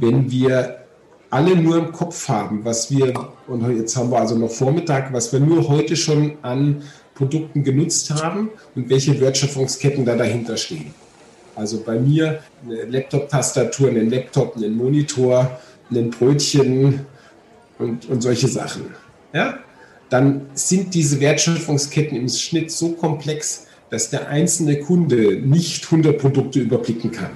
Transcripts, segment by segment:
wenn wir alle nur im Kopf haben, was wir, und jetzt haben wir also noch Vormittag, was wir nur heute schon an Produkten genutzt haben und welche Wertschöpfungsketten da dahinter stehen. Also bei mir eine Laptop-Tastatur, einen Laptop, einen Monitor, ein Brötchen und, und solche Sachen. Ja? Dann sind diese Wertschöpfungsketten im Schnitt so komplex, dass der einzelne Kunde nicht 100 Produkte überblicken kann.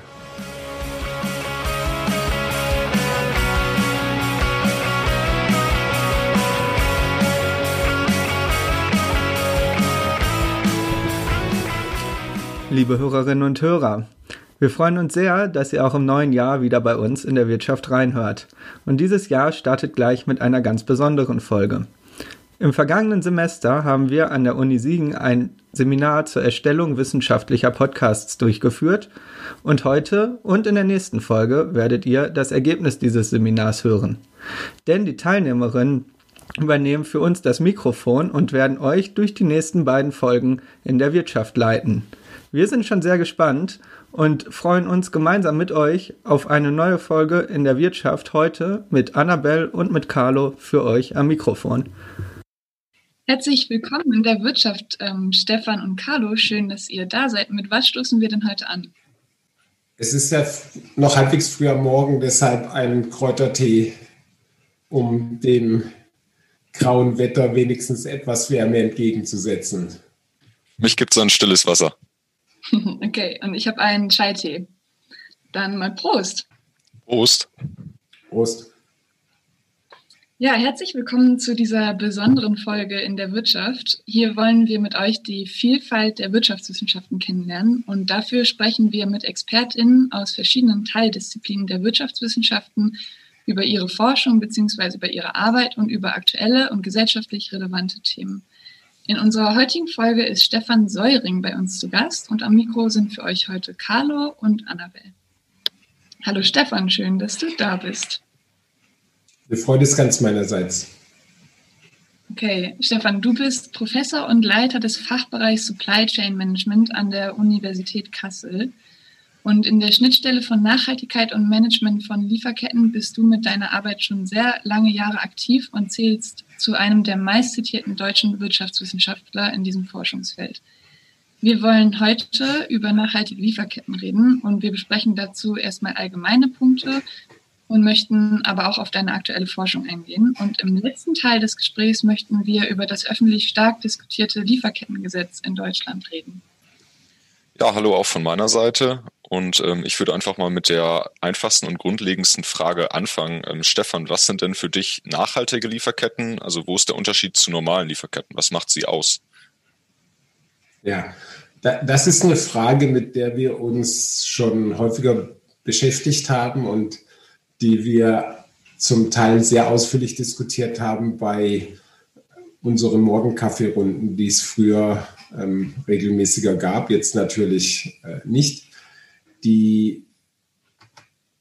Liebe Hörerinnen und Hörer. Wir freuen uns sehr, dass ihr auch im neuen Jahr wieder bei uns in der Wirtschaft reinhört. Und dieses Jahr startet gleich mit einer ganz besonderen Folge. Im vergangenen Semester haben wir an der Uni Siegen ein Seminar zur Erstellung wissenschaftlicher Podcasts durchgeführt und heute und in der nächsten Folge werdet ihr das Ergebnis dieses Seminars hören. Denn die Teilnehmerinnen übernehmen für uns das Mikrofon und werden euch durch die nächsten beiden Folgen in der Wirtschaft leiten. Wir sind schon sehr gespannt und freuen uns gemeinsam mit euch auf eine neue Folge in der Wirtschaft heute mit Annabelle und mit Carlo für euch am Mikrofon. Herzlich willkommen in der Wirtschaft, ähm, Stefan und Carlo. Schön, dass ihr da seid. Mit was stoßen wir denn heute an? Es ist ja noch halbwegs früh am Morgen, deshalb ein Kräutertee, um dem grauen Wetter wenigstens etwas Wärme entgegenzusetzen. Mich gibt es ein stilles Wasser. Okay, und ich habe einen Chai-Tee. Dann mal Prost. Prost. Prost. Ja, herzlich willkommen zu dieser besonderen Folge in der Wirtschaft. Hier wollen wir mit euch die Vielfalt der Wirtschaftswissenschaften kennenlernen und dafür sprechen wir mit ExpertInnen aus verschiedenen Teildisziplinen der Wirtschaftswissenschaften über ihre Forschung bzw. über ihre Arbeit und über aktuelle und gesellschaftlich relevante Themen. In unserer heutigen Folge ist Stefan Säuring bei uns zu Gast und am Mikro sind für euch heute Carlo und Annabelle. Hallo Stefan, schön, dass du da bist. Die Freude ist ganz meinerseits. Okay, Stefan, du bist Professor und Leiter des Fachbereichs Supply Chain Management an der Universität Kassel. Und in der Schnittstelle von Nachhaltigkeit und Management von Lieferketten bist du mit deiner Arbeit schon sehr lange Jahre aktiv und zählst zu einem der meistzitierten deutschen Wirtschaftswissenschaftler in diesem Forschungsfeld. Wir wollen heute über nachhaltige Lieferketten reden und wir besprechen dazu erstmal allgemeine Punkte und möchten aber auch auf deine aktuelle Forschung eingehen. Und im letzten Teil des Gesprächs möchten wir über das öffentlich stark diskutierte Lieferkettengesetz in Deutschland reden. Ja, hallo auch von meiner Seite. Und ähm, ich würde einfach mal mit der einfachsten und grundlegendsten Frage anfangen. Ähm, Stefan, was sind denn für dich nachhaltige Lieferketten? Also wo ist der Unterschied zu normalen Lieferketten? Was macht sie aus? Ja, da, das ist eine Frage, mit der wir uns schon häufiger beschäftigt haben und die wir zum Teil sehr ausführlich diskutiert haben bei unseren Morgenkaffeerunden, die es früher ähm, regelmäßiger gab, jetzt natürlich äh, nicht die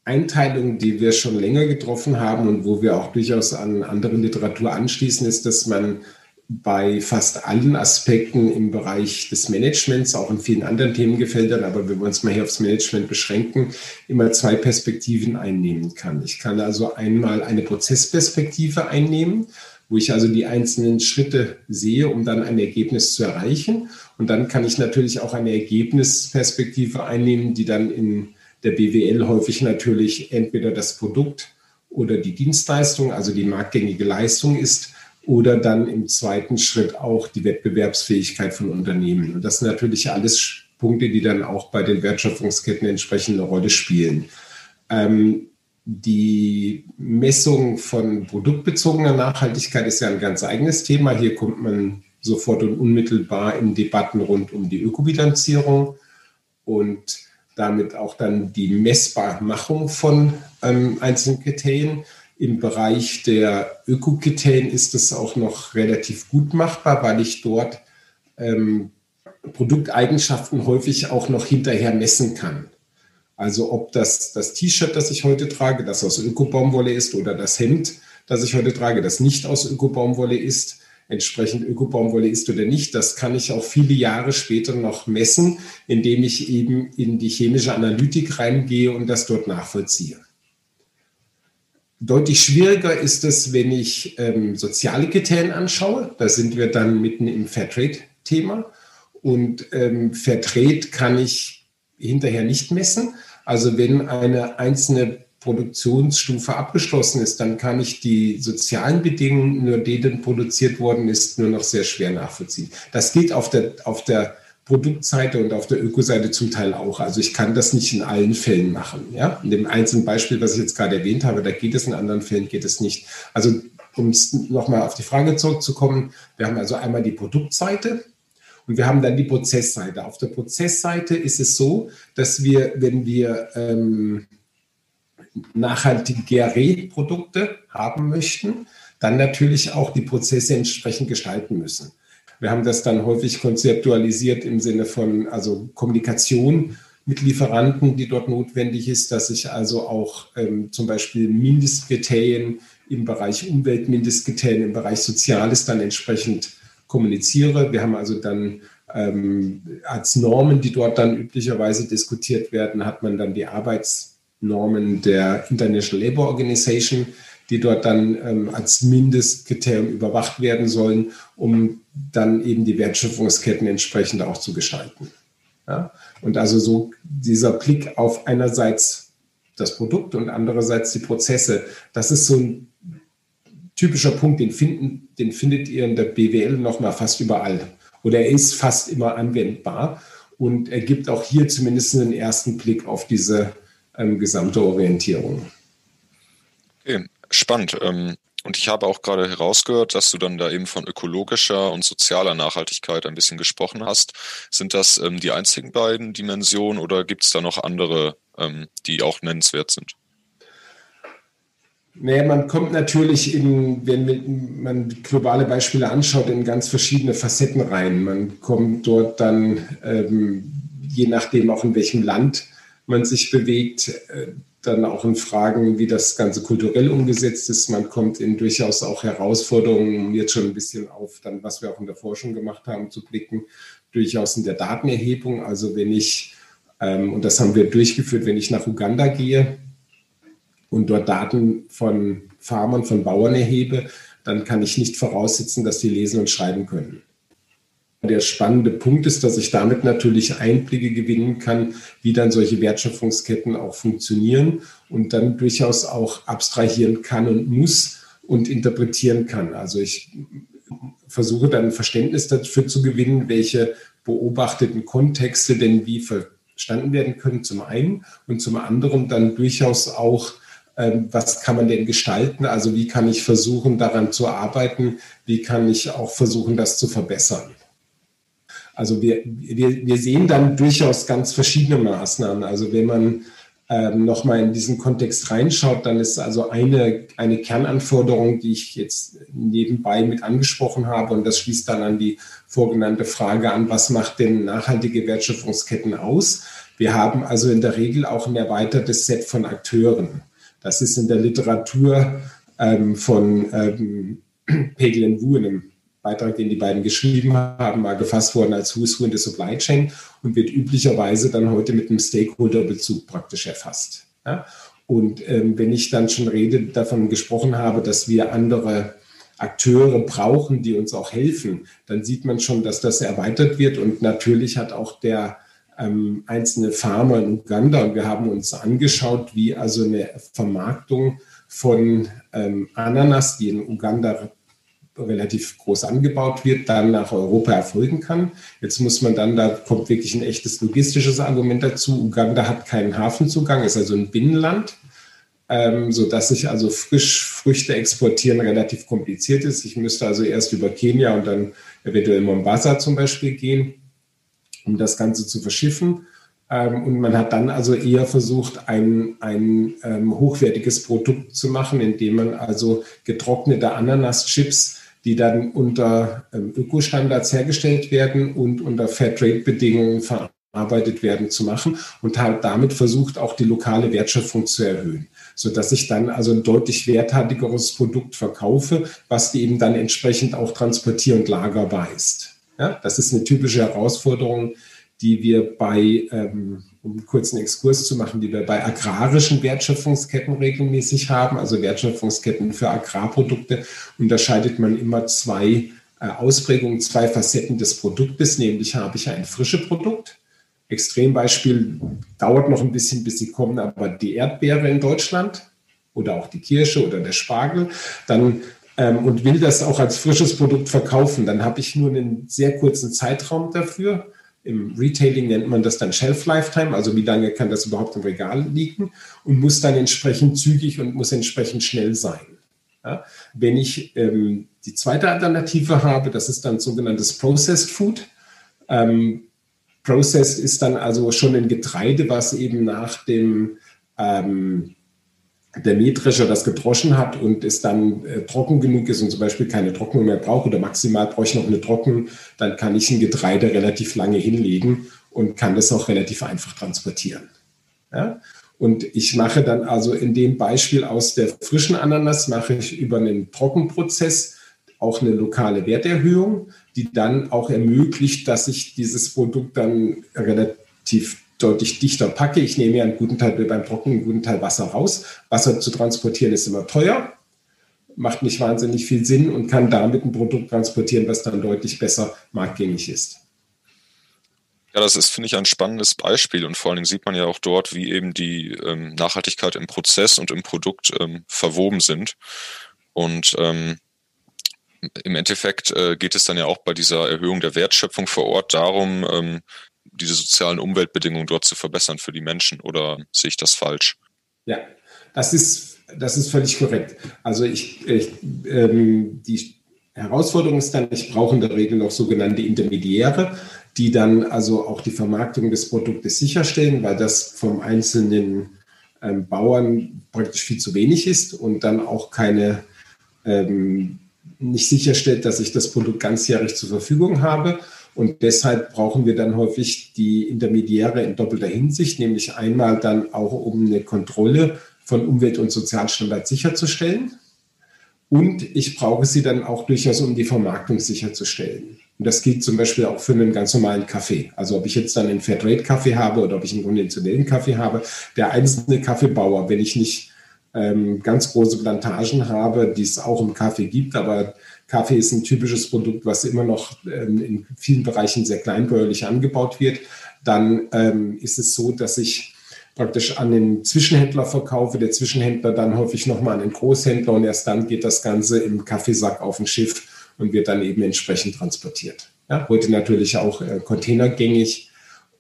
Einteilung, die wir schon länger getroffen haben und wo wir auch durchaus an andere Literatur anschließen, ist, dass man bei fast allen Aspekten im Bereich des Managements, auch in vielen anderen Themengefeldern, aber wenn wir uns mal hier aufs Management beschränken, immer zwei Perspektiven einnehmen kann. Ich kann also einmal eine Prozessperspektive einnehmen wo ich also die einzelnen Schritte sehe, um dann ein Ergebnis zu erreichen. Und dann kann ich natürlich auch eine Ergebnisperspektive einnehmen, die dann in der BWL häufig natürlich entweder das Produkt oder die Dienstleistung, also die marktgängige Leistung ist, oder dann im zweiten Schritt auch die Wettbewerbsfähigkeit von Unternehmen. Und das sind natürlich alles Punkte, die dann auch bei den Wertschöpfungsketten entsprechend eine Rolle spielen. Ähm, die Messung von produktbezogener Nachhaltigkeit ist ja ein ganz eigenes Thema. Hier kommt man sofort und unmittelbar in Debatten rund um die Ökobilanzierung und damit auch dann die Messbarmachung von ähm, einzelnen Kriterien. Im Bereich der Ökokriterien ist es auch noch relativ gut machbar, weil ich dort ähm, Produkteigenschaften häufig auch noch hinterher messen kann. Also ob das das T-Shirt, das ich heute trage, das aus Ökobaumwolle ist oder das Hemd, das ich heute trage, das nicht aus Ökobaumwolle ist, entsprechend Ökobaumwolle ist oder nicht, das kann ich auch viele Jahre später noch messen, indem ich eben in die chemische Analytik reingehe und das dort nachvollziehe. Deutlich schwieriger ist es, wenn ich ähm, soziale Kriterien anschaue. Da sind wir dann mitten im Fairtrade-Thema. Und ähm, Fairtrade kann ich hinterher nicht messen. Also wenn eine einzelne Produktionsstufe abgeschlossen ist, dann kann ich die sozialen Bedingungen, nur denen produziert worden ist, nur noch sehr schwer nachvollziehen. Das gilt auf der, auf der Produktseite und auf der Ökoseite zum Teil auch. Also ich kann das nicht in allen Fällen machen. Ja? In dem einzelnen Beispiel, was ich jetzt gerade erwähnt habe, da geht es, in anderen Fällen geht es nicht. Also um nochmal auf die Frage zurückzukommen, wir haben also einmal die Produktseite und wir haben dann die Prozessseite. Auf der Prozessseite ist es so, dass wir, wenn wir ähm, nachhaltige Gerätprodukte haben möchten, dann natürlich auch die Prozesse entsprechend gestalten müssen. Wir haben das dann häufig konzeptualisiert im Sinne von also Kommunikation mit Lieferanten, die dort notwendig ist, dass ich also auch ähm, zum Beispiel Mindestkriterien im Bereich Umwelt, Mindestkriterien im Bereich Soziales dann entsprechend kommuniziere. Wir haben also dann ähm, als Normen, die dort dann üblicherweise diskutiert werden, hat man dann die Arbeitsnormen der International Labour Organization, die dort dann ähm, als Mindestkriterium überwacht werden sollen, um dann eben die Wertschöpfungsketten entsprechend auch zu gestalten. Ja? Und also so dieser Blick auf einerseits das Produkt und andererseits die Prozesse, das ist so ein typischer Punkt, den, finden, den findet ihr in der BWL nochmal fast überall. Oder er ist fast immer anwendbar und er gibt auch hier zumindest einen ersten Blick auf diese ähm, gesamte Orientierung. Okay, spannend. Ähm, und ich habe auch gerade herausgehört, dass du dann da eben von ökologischer und sozialer Nachhaltigkeit ein bisschen gesprochen hast. Sind das ähm, die einzigen beiden Dimensionen oder gibt es da noch andere, ähm, die auch nennenswert sind? Naja, man kommt natürlich in, wenn man globale Beispiele anschaut, in ganz verschiedene Facetten rein. Man kommt dort dann, ähm, je nachdem auch in welchem Land man sich bewegt, äh, dann auch in Fragen, wie das Ganze kulturell umgesetzt ist. Man kommt in durchaus auch Herausforderungen, jetzt schon ein bisschen auf dann, was wir auch in der Forschung gemacht haben, zu blicken, durchaus in der Datenerhebung. Also wenn ich, ähm, und das haben wir durchgeführt, wenn ich nach Uganda gehe und dort Daten von Farmern, von Bauern erhebe, dann kann ich nicht voraussetzen, dass die lesen und schreiben können. Der spannende Punkt ist, dass ich damit natürlich Einblicke gewinnen kann, wie dann solche Wertschöpfungsketten auch funktionieren und dann durchaus auch abstrahieren kann und muss und interpretieren kann. Also ich versuche dann ein Verständnis dafür zu gewinnen, welche beobachteten Kontexte denn wie verstanden werden können, zum einen und zum anderen dann durchaus auch was kann man denn gestalten? Also wie kann ich versuchen, daran zu arbeiten? Wie kann ich auch versuchen, das zu verbessern? Also wir, wir, wir sehen dann durchaus ganz verschiedene Maßnahmen. Also wenn man ähm, nochmal in diesen Kontext reinschaut, dann ist also eine, eine Kernanforderung, die ich jetzt nebenbei mit angesprochen habe, und das schließt dann an die vorgenannte Frage an, was macht denn nachhaltige Wertschöpfungsketten aus? Wir haben also in der Regel auch ein erweitertes Set von Akteuren. Das ist in der Literatur ähm, von ähm, Pegelen Wu in einem Beitrag, den die beiden geschrieben haben, mal gefasst worden als Who's Who in the Supply Chain und wird üblicherweise dann heute mit einem Stakeholder-Bezug praktisch erfasst. Ja? Und ähm, wenn ich dann schon rede, davon gesprochen habe, dass wir andere Akteure brauchen, die uns auch helfen, dann sieht man schon, dass das erweitert wird. Und natürlich hat auch der ähm, einzelne Farmer in Uganda, und wir haben uns angeschaut, wie also eine Vermarktung von ähm, Ananas, die in Uganda relativ groß angebaut wird, dann nach Europa erfolgen kann. Jetzt muss man dann, da kommt wirklich ein echtes logistisches Argument dazu. Uganda hat keinen Hafenzugang, ist also ein Binnenland, ähm, sodass sich also frisch Früchte exportieren relativ kompliziert ist. Ich müsste also erst über Kenia und dann eventuell Mombasa zum Beispiel gehen, um das Ganze zu verschiffen. Ähm, und man hat dann also eher versucht, ein, ein ähm, hochwertiges Produkt zu machen, indem man also getrocknete Ananas-Chips die dann unter ähm, Ökostandards hergestellt werden und unter Fairtrade-Bedingungen verarbeitet werden, zu machen und halt damit versucht, auch die lokale Wertschöpfung zu erhöhen, sodass ich dann also ein deutlich werthaltigeres Produkt verkaufe, was eben dann entsprechend auch transportier- und lagerbar ist. Ja, das ist eine typische Herausforderung, die wir bei ähm, um einen kurzen Exkurs zu machen, die wir bei agrarischen Wertschöpfungsketten regelmäßig haben, also Wertschöpfungsketten für Agrarprodukte, unterscheidet man immer zwei äh, Ausprägungen, zwei Facetten des Produktes, nämlich habe ich ein frisches Produkt. Extrembeispiel dauert noch ein bisschen, bis sie kommen, aber die Erdbeere in Deutschland oder auch die Kirsche oder der Spargel, dann ähm, und will das auch als frisches Produkt verkaufen, dann habe ich nur einen sehr kurzen Zeitraum dafür. Im Retailing nennt man das dann Shelf Lifetime, also wie lange kann das überhaupt im Regal liegen und muss dann entsprechend zügig und muss entsprechend schnell sein. Ja? Wenn ich ähm, die zweite Alternative habe, das ist dann sogenanntes Processed Food. Ähm, Processed ist dann also schon ein Getreide, was eben nach dem ähm, der Mähdrescher das gedroschen hat und es dann äh, trocken genug ist und zum Beispiel keine Trocknung mehr braucht oder maximal brauche ich noch eine Trocknung, dann kann ich ein Getreide relativ lange hinlegen und kann das auch relativ einfach transportieren. Ja? Und ich mache dann also in dem Beispiel aus der frischen Ananas, mache ich über einen Trockenprozess auch eine lokale Werterhöhung, die dann auch ermöglicht, dass ich dieses Produkt dann relativ deutlich dichter packe. Ich nehme ja einen guten Teil beim Trocknen einen guten Teil Wasser raus. Wasser zu transportieren ist immer teuer, macht nicht wahnsinnig viel Sinn und kann damit ein Produkt transportieren, was dann deutlich besser marktgängig ist. Ja, das ist, finde ich, ein spannendes Beispiel und vor allen Dingen sieht man ja auch dort, wie eben die ähm, Nachhaltigkeit im Prozess und im Produkt ähm, verwoben sind. Und ähm, im Endeffekt äh, geht es dann ja auch bei dieser Erhöhung der Wertschöpfung vor Ort darum, ähm, diese sozialen Umweltbedingungen dort zu verbessern für die Menschen oder sehe ich das falsch? Ja, das ist, das ist völlig korrekt. Also ich, ich ähm, die Herausforderung ist dann, ich brauche in der Regel noch sogenannte Intermediäre, die dann also auch die Vermarktung des Produktes sicherstellen, weil das vom einzelnen ähm, Bauern praktisch viel zu wenig ist und dann auch keine ähm, nicht sicherstellt, dass ich das Produkt ganzjährig zur Verfügung habe. Und deshalb brauchen wir dann häufig die Intermediäre in doppelter Hinsicht, nämlich einmal dann auch, um eine Kontrolle von Umwelt- und Sozialstandards sicherzustellen. Und ich brauche sie dann auch durchaus, um die Vermarktung sicherzustellen. Und das gilt zum Beispiel auch für einen ganz normalen Kaffee. Also ob ich jetzt dann einen Fairtrade-Kaffee habe oder ob ich einen konventionellen Kaffee habe. Der einzelne Kaffeebauer, wenn ich nicht ähm, ganz große Plantagen habe, die es auch im Kaffee gibt, aber Kaffee ist ein typisches Produkt, was immer noch ähm, in vielen Bereichen sehr kleinbäuerlich angebaut wird. Dann ähm, ist es so, dass ich praktisch an den Zwischenhändler verkaufe, der Zwischenhändler dann häufig nochmal an den Großhändler und erst dann geht das Ganze im Kaffeesack auf ein Schiff und wird dann eben entsprechend transportiert. Ja, heute natürlich auch äh, containergängig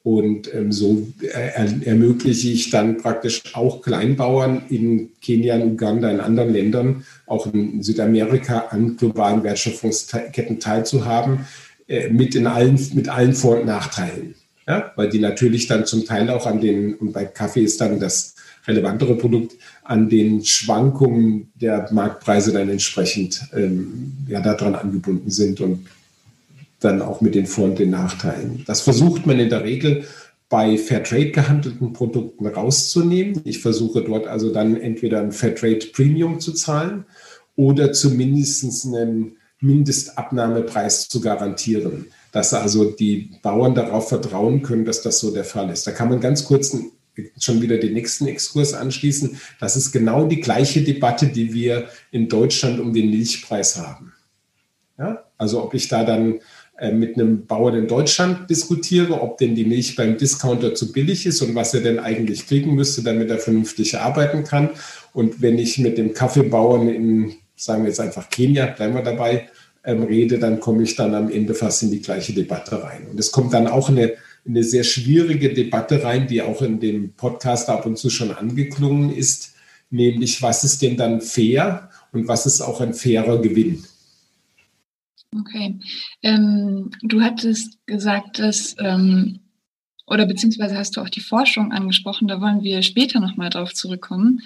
und ähm, so äh, ermögliche ich dann praktisch auch Kleinbauern in Kenia, in Uganda, in anderen Ländern, auch in Südamerika an globalen Wertschöpfungsketten teilzuhaben, äh, mit, in allen, mit allen Vor- und Nachteilen. Ja? Weil die natürlich dann zum Teil auch an den, und bei Kaffee ist dann das relevantere Produkt, an den Schwankungen der Marktpreise dann entsprechend ähm, ja, daran angebunden sind und dann auch mit den Vor- und den Nachteilen. Das versucht man in der Regel bei Fairtrade gehandelten Produkten rauszunehmen. Ich versuche dort also dann entweder ein Fairtrade Premium zu zahlen oder zumindest einen Mindestabnahmepreis zu garantieren, dass also die Bauern darauf vertrauen können, dass das so der Fall ist. Da kann man ganz kurz schon wieder den nächsten Exkurs anschließen. Das ist genau die gleiche Debatte, die wir in Deutschland um den Milchpreis haben. Ja? Also ob ich da dann mit einem Bauern in Deutschland diskutiere, ob denn die Milch beim Discounter zu billig ist und was er denn eigentlich kriegen müsste, damit er vernünftig arbeiten kann. Und wenn ich mit dem Kaffeebauern in, sagen wir jetzt einfach Kenia, bleiben wir dabei, ähm, rede, dann komme ich dann am Ende fast in die gleiche Debatte rein. Und es kommt dann auch eine, eine sehr schwierige Debatte rein, die auch in dem Podcast ab und zu schon angeklungen ist, nämlich was ist denn dann fair und was ist auch ein fairer Gewinn? Okay. Ähm, du hattest gesagt, dass, ähm, oder beziehungsweise hast du auch die Forschung angesprochen, da wollen wir später nochmal drauf zurückkommen.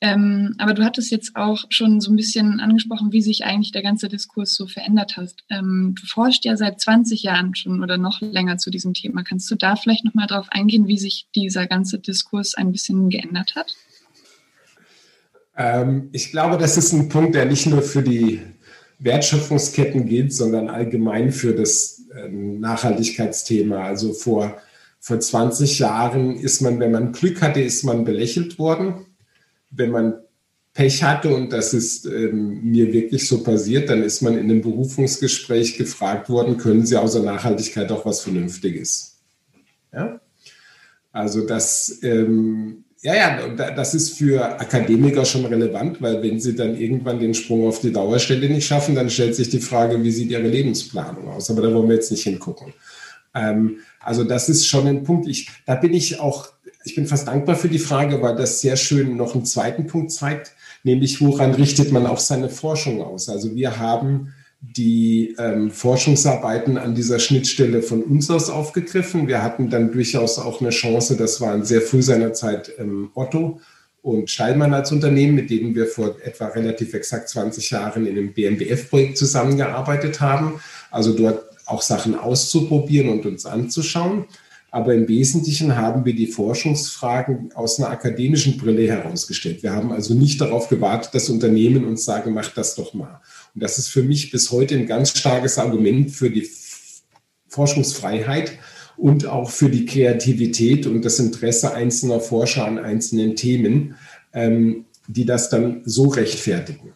Ähm, aber du hattest jetzt auch schon so ein bisschen angesprochen, wie sich eigentlich der ganze Diskurs so verändert hat. Ähm, du forschst ja seit 20 Jahren schon oder noch länger zu diesem Thema. Kannst du da vielleicht nochmal drauf eingehen, wie sich dieser ganze Diskurs ein bisschen geändert hat? Ähm, ich glaube, das ist ein Punkt, der nicht nur für die Wertschöpfungsketten gilt, sondern allgemein für das ähm, Nachhaltigkeitsthema. Also vor vor 20 Jahren ist man, wenn man Glück hatte, ist man belächelt worden. Wenn man Pech hatte, und das ist ähm, mir wirklich so passiert, dann ist man in einem Berufungsgespräch gefragt worden, können Sie außer Nachhaltigkeit auch was Vernünftiges? Ja? Also das, ähm, ja, ja, das ist für Akademiker schon relevant, weil wenn sie dann irgendwann den Sprung auf die Dauerstelle nicht schaffen, dann stellt sich die Frage, wie sieht ihre Lebensplanung aus? Aber da wollen wir jetzt nicht hingucken. Ähm, also das ist schon ein Punkt. Ich, da bin ich auch, ich bin fast dankbar für die Frage, weil das sehr schön noch einen zweiten Punkt zeigt, nämlich woran richtet man auch seine Forschung aus? Also wir haben die ähm, Forschungsarbeiten an dieser Schnittstelle von uns aus aufgegriffen. Wir hatten dann durchaus auch eine Chance, das waren sehr früh seinerzeit ähm, Otto und Steinmann als Unternehmen, mit denen wir vor etwa relativ exakt 20 Jahren in einem BMBF-Projekt zusammengearbeitet haben. Also dort auch Sachen auszuprobieren und uns anzuschauen. Aber im Wesentlichen haben wir die Forschungsfragen aus einer akademischen Brille herausgestellt. Wir haben also nicht darauf gewartet, dass Unternehmen uns sagen, macht das doch mal. Und das ist für mich bis heute ein ganz starkes Argument für die Forschungsfreiheit und auch für die Kreativität und das Interesse einzelner Forscher an einzelnen Themen, ähm, die das dann so rechtfertigen.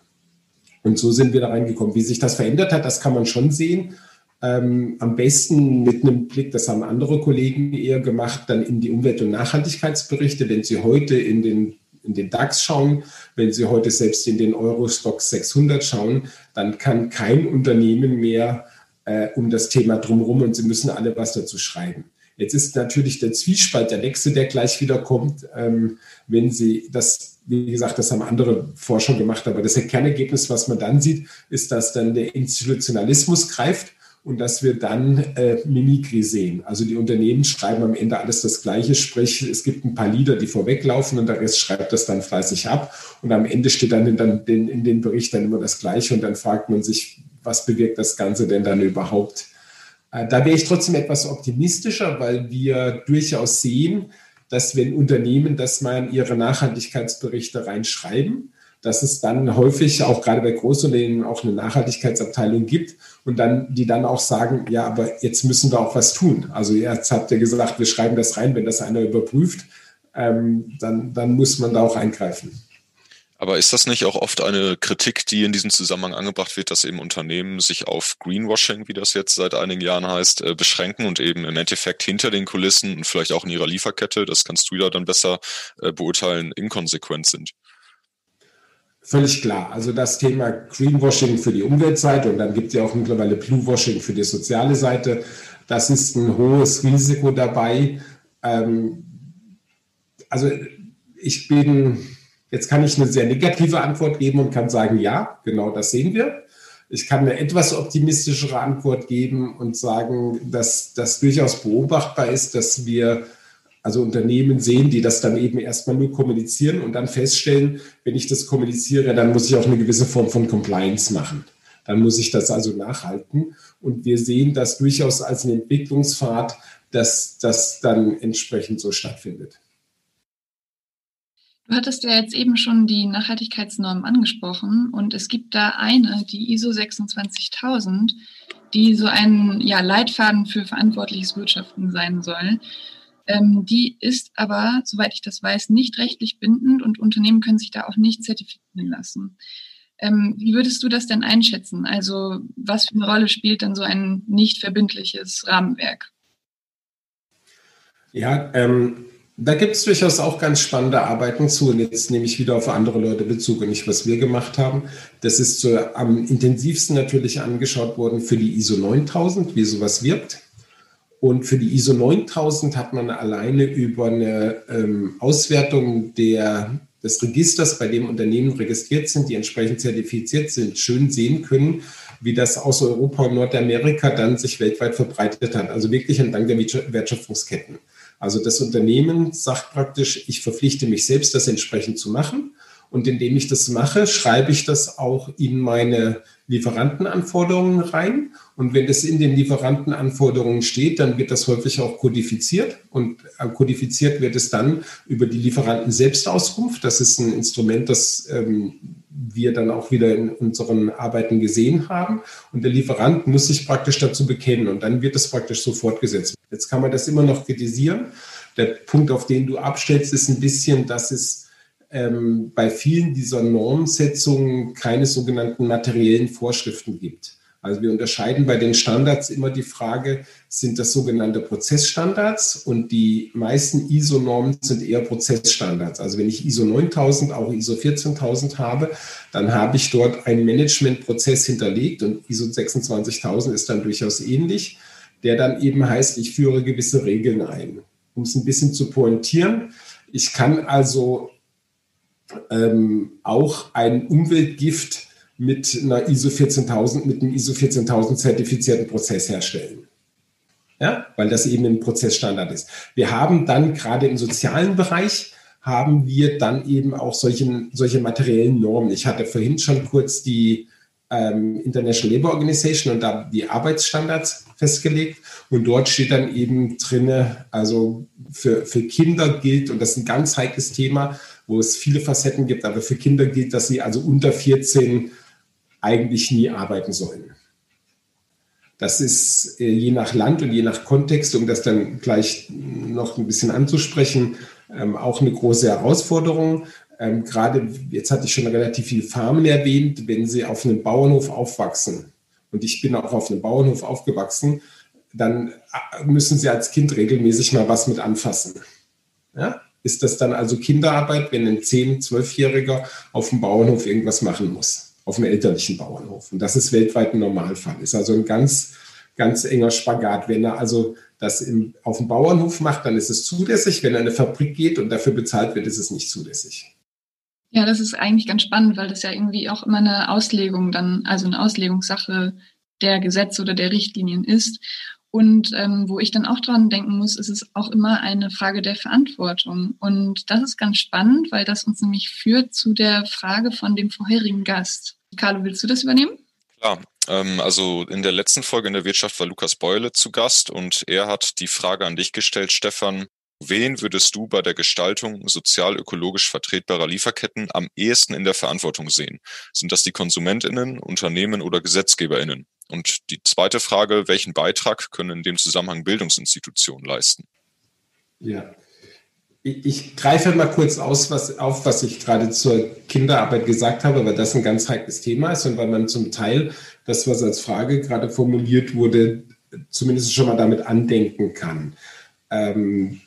Und so sind wir da reingekommen. Wie sich das verändert hat, das kann man schon sehen. Ähm, am besten mit einem Blick, das haben andere Kollegen eher gemacht, dann in die Umwelt- und Nachhaltigkeitsberichte. Wenn Sie heute in den, in den DAX schauen, wenn Sie heute selbst in den Eurostox 600 schauen, dann kann kein Unternehmen mehr äh, um das Thema drumherum und Sie müssen alle was dazu schreiben. Jetzt ist natürlich der Zwiespalt der nächste, der gleich wieder kommt, ähm, wenn Sie das, wie gesagt, das haben andere Forscher gemacht, aber das Kernergebnis, was man dann sieht, ist, dass dann der Institutionalismus greift und dass wir dann äh, Mimikry sehen. Also die Unternehmen schreiben am Ende alles das Gleiche, sprich es gibt ein paar Lieder, die vorweglaufen und der Rest schreibt das dann fleißig ab und am Ende steht dann in, dann in, in den Bericht dann immer das Gleiche und dann fragt man sich, was bewirkt das Ganze denn dann überhaupt? Äh, da wäre ich trotzdem etwas optimistischer, weil wir durchaus sehen, dass wenn Unternehmen das mal in ihre Nachhaltigkeitsberichte reinschreiben, dass es dann häufig auch gerade bei Großunternehmen auch eine Nachhaltigkeitsabteilung gibt und dann die dann auch sagen, ja, aber jetzt müssen wir auch was tun. Also jetzt habt ihr gesagt, wir schreiben das rein, wenn das einer überprüft, ähm, dann, dann muss man da auch eingreifen. Aber ist das nicht auch oft eine Kritik, die in diesem Zusammenhang angebracht wird, dass eben Unternehmen sich auf Greenwashing, wie das jetzt seit einigen Jahren heißt, äh, beschränken und eben im Endeffekt hinter den Kulissen und vielleicht auch in ihrer Lieferkette, das kannst du ja dann besser äh, beurteilen, inkonsequent sind? Völlig klar. Also das Thema Greenwashing für die Umweltseite und dann gibt es ja auch mittlerweile Bluewashing für die soziale Seite. Das ist ein hohes Risiko dabei. Ähm, also ich bin, jetzt kann ich eine sehr negative Antwort geben und kann sagen, ja, genau das sehen wir. Ich kann eine etwas optimistischere Antwort geben und sagen, dass das durchaus beobachtbar ist, dass wir also Unternehmen sehen, die das dann eben erstmal nur kommunizieren und dann feststellen, wenn ich das kommuniziere, dann muss ich auch eine gewisse Form von Compliance machen. Dann muss ich das also nachhalten. Und wir sehen das durchaus als einen Entwicklungspfad, dass das dann entsprechend so stattfindet. Du hattest ja jetzt eben schon die Nachhaltigkeitsnormen angesprochen und es gibt da eine, die ISO 26000, die so ein ja, Leitfaden für verantwortliches Wirtschaften sein soll. Ähm, die ist aber, soweit ich das weiß, nicht rechtlich bindend und Unternehmen können sich da auch nicht zertifizieren lassen. Ähm, wie würdest du das denn einschätzen? Also was für eine Rolle spielt dann so ein nicht verbindliches Rahmenwerk? Ja, ähm, da gibt es durchaus auch ganz spannende Arbeiten zu. Und jetzt nehme ich wieder auf andere Leute Bezug und nicht, was wir gemacht haben. Das ist so am intensivsten natürlich angeschaut worden für die ISO 9000, wie sowas wirkt. Und für die ISO 9000 hat man alleine über eine ähm, Auswertung der, des Registers, bei dem Unternehmen registriert sind, die entsprechend zertifiziert sind, schön sehen können, wie das aus Europa und Nordamerika dann sich weltweit verbreitet hat. Also wirklich entlang der Wertschöpfungsketten. Also das Unternehmen sagt praktisch, ich verpflichte mich selbst, das entsprechend zu machen. Und indem ich das mache, schreibe ich das auch in meine Lieferantenanforderungen rein. Und wenn es in den Lieferantenanforderungen steht, dann wird das häufig auch kodifiziert. Und äh, kodifiziert wird es dann über die Lieferanten-Selbstauskunft. Das ist ein Instrument, das ähm, wir dann auch wieder in unseren Arbeiten gesehen haben. Und der Lieferant muss sich praktisch dazu bekennen. Und dann wird es praktisch so fortgesetzt. Jetzt kann man das immer noch kritisieren. Der Punkt, auf den du abstellst, ist ein bisschen, dass es ähm, bei vielen dieser Normsetzungen keine sogenannten materiellen Vorschriften gibt. Also wir unterscheiden bei den Standards immer die Frage, sind das sogenannte Prozessstandards und die meisten ISO-Normen sind eher Prozessstandards. Also wenn ich ISO 9000, auch ISO 14000 habe, dann habe ich dort einen Managementprozess hinterlegt und ISO 26000 ist dann durchaus ähnlich, der dann eben heißt, ich führe gewisse Regeln ein. Um es ein bisschen zu pointieren, ich kann also ähm, auch ein Umweltgift mit einer ISO 14000, mit einem ISO 14000 zertifizierten Prozess herstellen. Ja, weil das eben ein Prozessstandard ist. Wir haben dann gerade im sozialen Bereich haben wir dann eben auch solche, solche materiellen Normen. Ich hatte vorhin schon kurz die ähm, International Labour Organization und da die Arbeitsstandards festgelegt. Und dort steht dann eben drinne, also für, für Kinder gilt, und das ist ein ganz heikles Thema, wo es viele Facetten gibt, aber für Kinder gilt, dass sie also unter 14 eigentlich nie arbeiten sollen. Das ist äh, je nach Land und je nach Kontext, um das dann gleich noch ein bisschen anzusprechen, ähm, auch eine große Herausforderung. Ähm, gerade jetzt hatte ich schon relativ viele Farmen erwähnt, wenn Sie auf einem Bauernhof aufwachsen, und ich bin auch auf einem Bauernhof aufgewachsen, dann äh, müssen Sie als Kind regelmäßig mal was mit anfassen. Ja? Ist das dann also Kinderarbeit, wenn ein 10-, 12-Jähriger auf dem Bauernhof irgendwas machen muss? auf dem elterlichen Bauernhof. Und das ist weltweit ein Normalfall. Ist also ein ganz, ganz enger Spagat. Wenn er also das im, auf dem Bauernhof macht, dann ist es zulässig. Wenn er in eine Fabrik geht und dafür bezahlt wird, ist es nicht zulässig. Ja, das ist eigentlich ganz spannend, weil das ja irgendwie auch immer eine Auslegung dann, also eine Auslegungssache der Gesetze oder der Richtlinien ist. Und ähm, wo ich dann auch dran denken muss, ist es auch immer eine Frage der Verantwortung. Und das ist ganz spannend, weil das uns nämlich führt zu der Frage von dem vorherigen Gast. Carlo, willst du das übernehmen? Klar. Ähm, also in der letzten Folge in der Wirtschaft war Lukas Beule zu Gast und er hat die Frage an dich gestellt, Stefan. Wen würdest du bei der Gestaltung sozial-ökologisch vertretbarer Lieferketten am ehesten in der Verantwortung sehen? Sind das die KonsumentInnen, Unternehmen oder GesetzgeberInnen? Und die zweite Frage, welchen Beitrag können in dem Zusammenhang Bildungsinstitutionen leisten? Ja, ich greife mal kurz aus, was, auf, was ich gerade zur Kinderarbeit gesagt habe, weil das ein ganz heikles Thema ist und weil man zum Teil das, was als Frage gerade formuliert wurde, zumindest schon mal damit andenken kann. Ähm,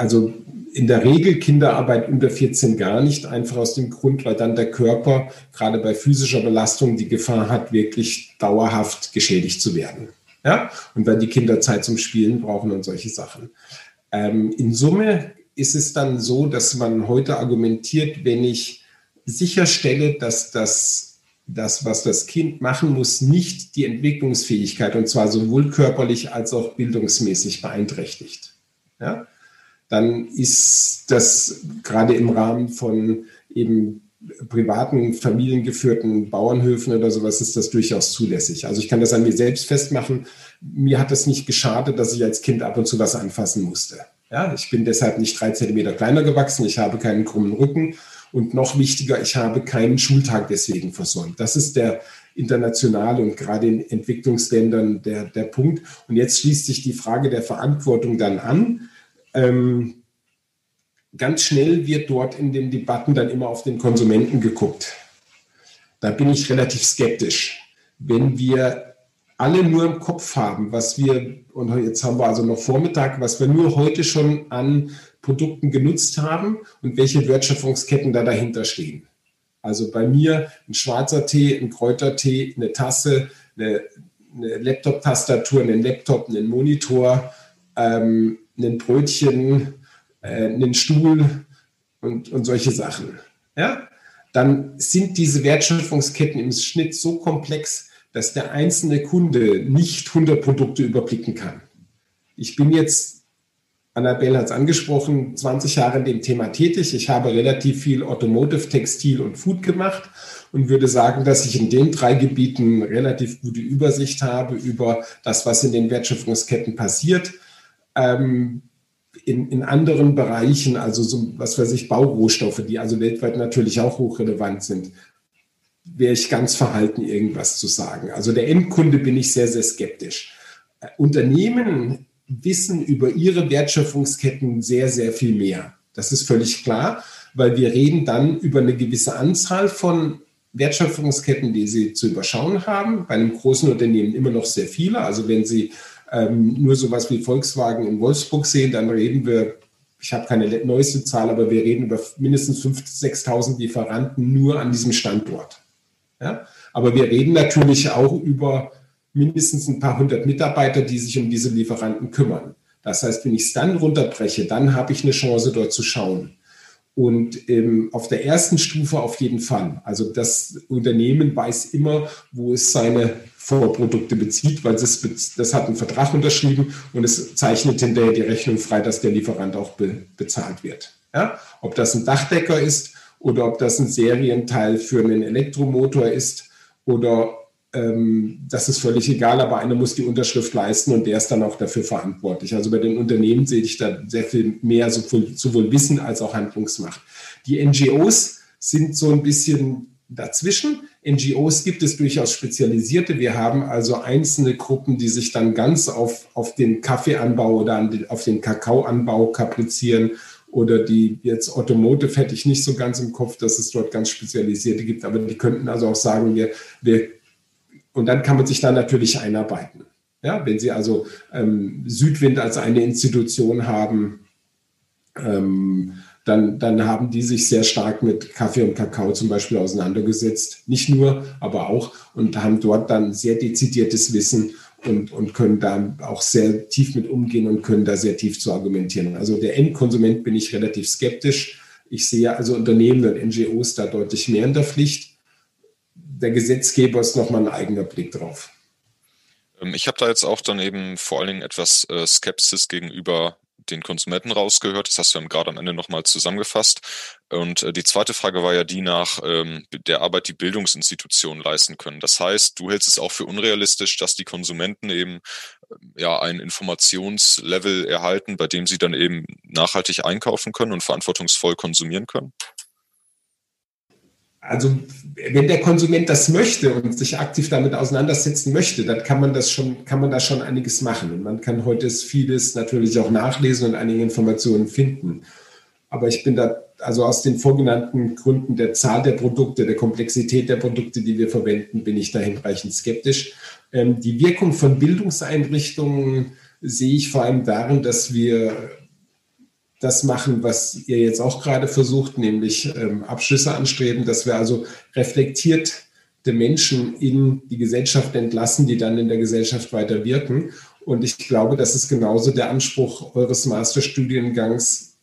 also in der Regel Kinderarbeit unter 14 gar nicht, einfach aus dem Grund, weil dann der Körper gerade bei physischer Belastung die Gefahr hat, wirklich dauerhaft geschädigt zu werden. Ja? Und weil die Kinder Zeit zum Spielen brauchen und solche Sachen. Ähm, in Summe ist es dann so, dass man heute argumentiert, wenn ich sicherstelle, dass das, das, was das Kind machen muss, nicht die Entwicklungsfähigkeit, und zwar sowohl körperlich als auch bildungsmäßig beeinträchtigt. Ja? Dann ist das gerade im Rahmen von eben privaten, familiengeführten Bauernhöfen oder sowas ist das durchaus zulässig. Also ich kann das an mir selbst festmachen. Mir hat es nicht geschadet, dass ich als Kind ab und zu was anfassen musste. Ja, ich bin deshalb nicht drei Zentimeter kleiner gewachsen, ich habe keinen krummen Rücken und noch wichtiger, ich habe keinen Schultag deswegen versäumt. Das ist der internationale und gerade in Entwicklungsländern der, der Punkt. Und jetzt schließt sich die Frage der Verantwortung dann an. Ähm, ganz schnell wird dort in den Debatten dann immer auf den Konsumenten geguckt. Da bin ich relativ skeptisch. Wenn wir alle nur im Kopf haben, was wir, und jetzt haben wir also noch Vormittag, was wir nur heute schon an Produkten genutzt haben und welche Wertschöpfungsketten da dahinter stehen. Also bei mir ein schwarzer Tee, ein Kräutertee, eine Tasse, eine, eine Laptop-Tastatur, einen Laptop, einen Monitor, ähm, ein Brötchen, äh, einen Stuhl und, und solche Sachen. Ja? Dann sind diese Wertschöpfungsketten im Schnitt so komplex, dass der einzelne Kunde nicht 100 Produkte überblicken kann. Ich bin jetzt, Annabelle hat es angesprochen, 20 Jahre in dem Thema tätig. Ich habe relativ viel Automotive, Textil und Food gemacht und würde sagen, dass ich in den drei Gebieten relativ gute Übersicht habe über das, was in den Wertschöpfungsketten passiert. Ähm, in, in anderen Bereichen, also so, was weiß ich, Baurohstoffe, die also weltweit natürlich auch hochrelevant sind, wäre ich ganz verhalten, irgendwas zu sagen. Also der Endkunde bin ich sehr, sehr skeptisch. Äh, Unternehmen wissen über ihre Wertschöpfungsketten sehr, sehr viel mehr. Das ist völlig klar, weil wir reden dann über eine gewisse Anzahl von Wertschöpfungsketten, die Sie zu überschauen haben. Bei einem großen Unternehmen immer noch sehr viele. Also wenn Sie ähm, nur sowas wie Volkswagen in Wolfsburg sehen, dann reden wir, ich habe keine neueste Zahl, aber wir reden über mindestens 5.000, 6.000 Lieferanten nur an diesem Standort. Ja? Aber wir reden natürlich auch über mindestens ein paar hundert Mitarbeiter, die sich um diese Lieferanten kümmern. Das heißt, wenn ich es dann runterbreche, dann habe ich eine Chance, dort zu schauen. Und ähm, auf der ersten Stufe auf jeden Fall. Also das Unternehmen weiß immer, wo es seine Vorprodukte bezieht, weil es, das hat einen Vertrag unterschrieben und es zeichnet hinterher die Rechnung frei, dass der Lieferant auch be, bezahlt wird. Ja? Ob das ein Dachdecker ist oder ob das ein Serienteil für einen Elektromotor ist oder ähm, das ist völlig egal, aber einer muss die Unterschrift leisten und der ist dann auch dafür verantwortlich. Also bei den Unternehmen sehe ich da sehr viel mehr sowohl, sowohl Wissen als auch Handlungsmacht. Die NGOs sind so ein bisschen dazwischen. NGOs gibt es durchaus spezialisierte. Wir haben also einzelne Gruppen, die sich dann ganz auf, auf den Kaffeeanbau oder auf den Kakaoanbau kaprizieren oder die jetzt Automotive hätte ich nicht so ganz im Kopf, dass es dort ganz spezialisierte gibt, aber die könnten also auch sagen, wir, wir und dann kann man sich da natürlich einarbeiten. Ja, wenn Sie also ähm, Südwind als eine Institution haben, ähm, dann, dann haben die sich sehr stark mit Kaffee und Kakao zum Beispiel auseinandergesetzt. Nicht nur, aber auch und haben dort dann sehr dezidiertes Wissen und, und können da auch sehr tief mit umgehen und können da sehr tief zu argumentieren. Also der Endkonsument bin ich relativ skeptisch. Ich sehe also Unternehmen und NGOs da deutlich mehr in der Pflicht der Gesetzgeber ist nochmal ein eigener Blick drauf. Ähm, ich habe da jetzt auch dann eben vor allen Dingen etwas äh, Skepsis gegenüber den Konsumenten rausgehört. Das hast du gerade am Ende nochmal zusammengefasst. Und äh, die zweite Frage war ja die nach ähm, der Arbeit, die Bildungsinstitutionen leisten können. Das heißt, du hältst es auch für unrealistisch, dass die Konsumenten eben äh, ja ein Informationslevel erhalten, bei dem sie dann eben nachhaltig einkaufen können und verantwortungsvoll konsumieren können? Also wenn der Konsument das möchte und sich aktiv damit auseinandersetzen möchte, dann kann man das schon, kann man da schon einiges machen. Und man kann heute vieles natürlich auch nachlesen und einige Informationen finden. Aber ich bin da also aus den vorgenannten Gründen der Zahl der Produkte, der Komplexität der Produkte, die wir verwenden, bin ich da hinreichend skeptisch. Ähm, die Wirkung von Bildungseinrichtungen sehe ich vor allem darin, dass wir das machen, was ihr jetzt auch gerade versucht, nämlich ähm, Abschlüsse anstreben, dass wir also reflektierte Menschen in die Gesellschaft entlassen, die dann in der Gesellschaft weiter wirken. Und ich glaube, das ist genauso der Anspruch eures Masterstudiengangs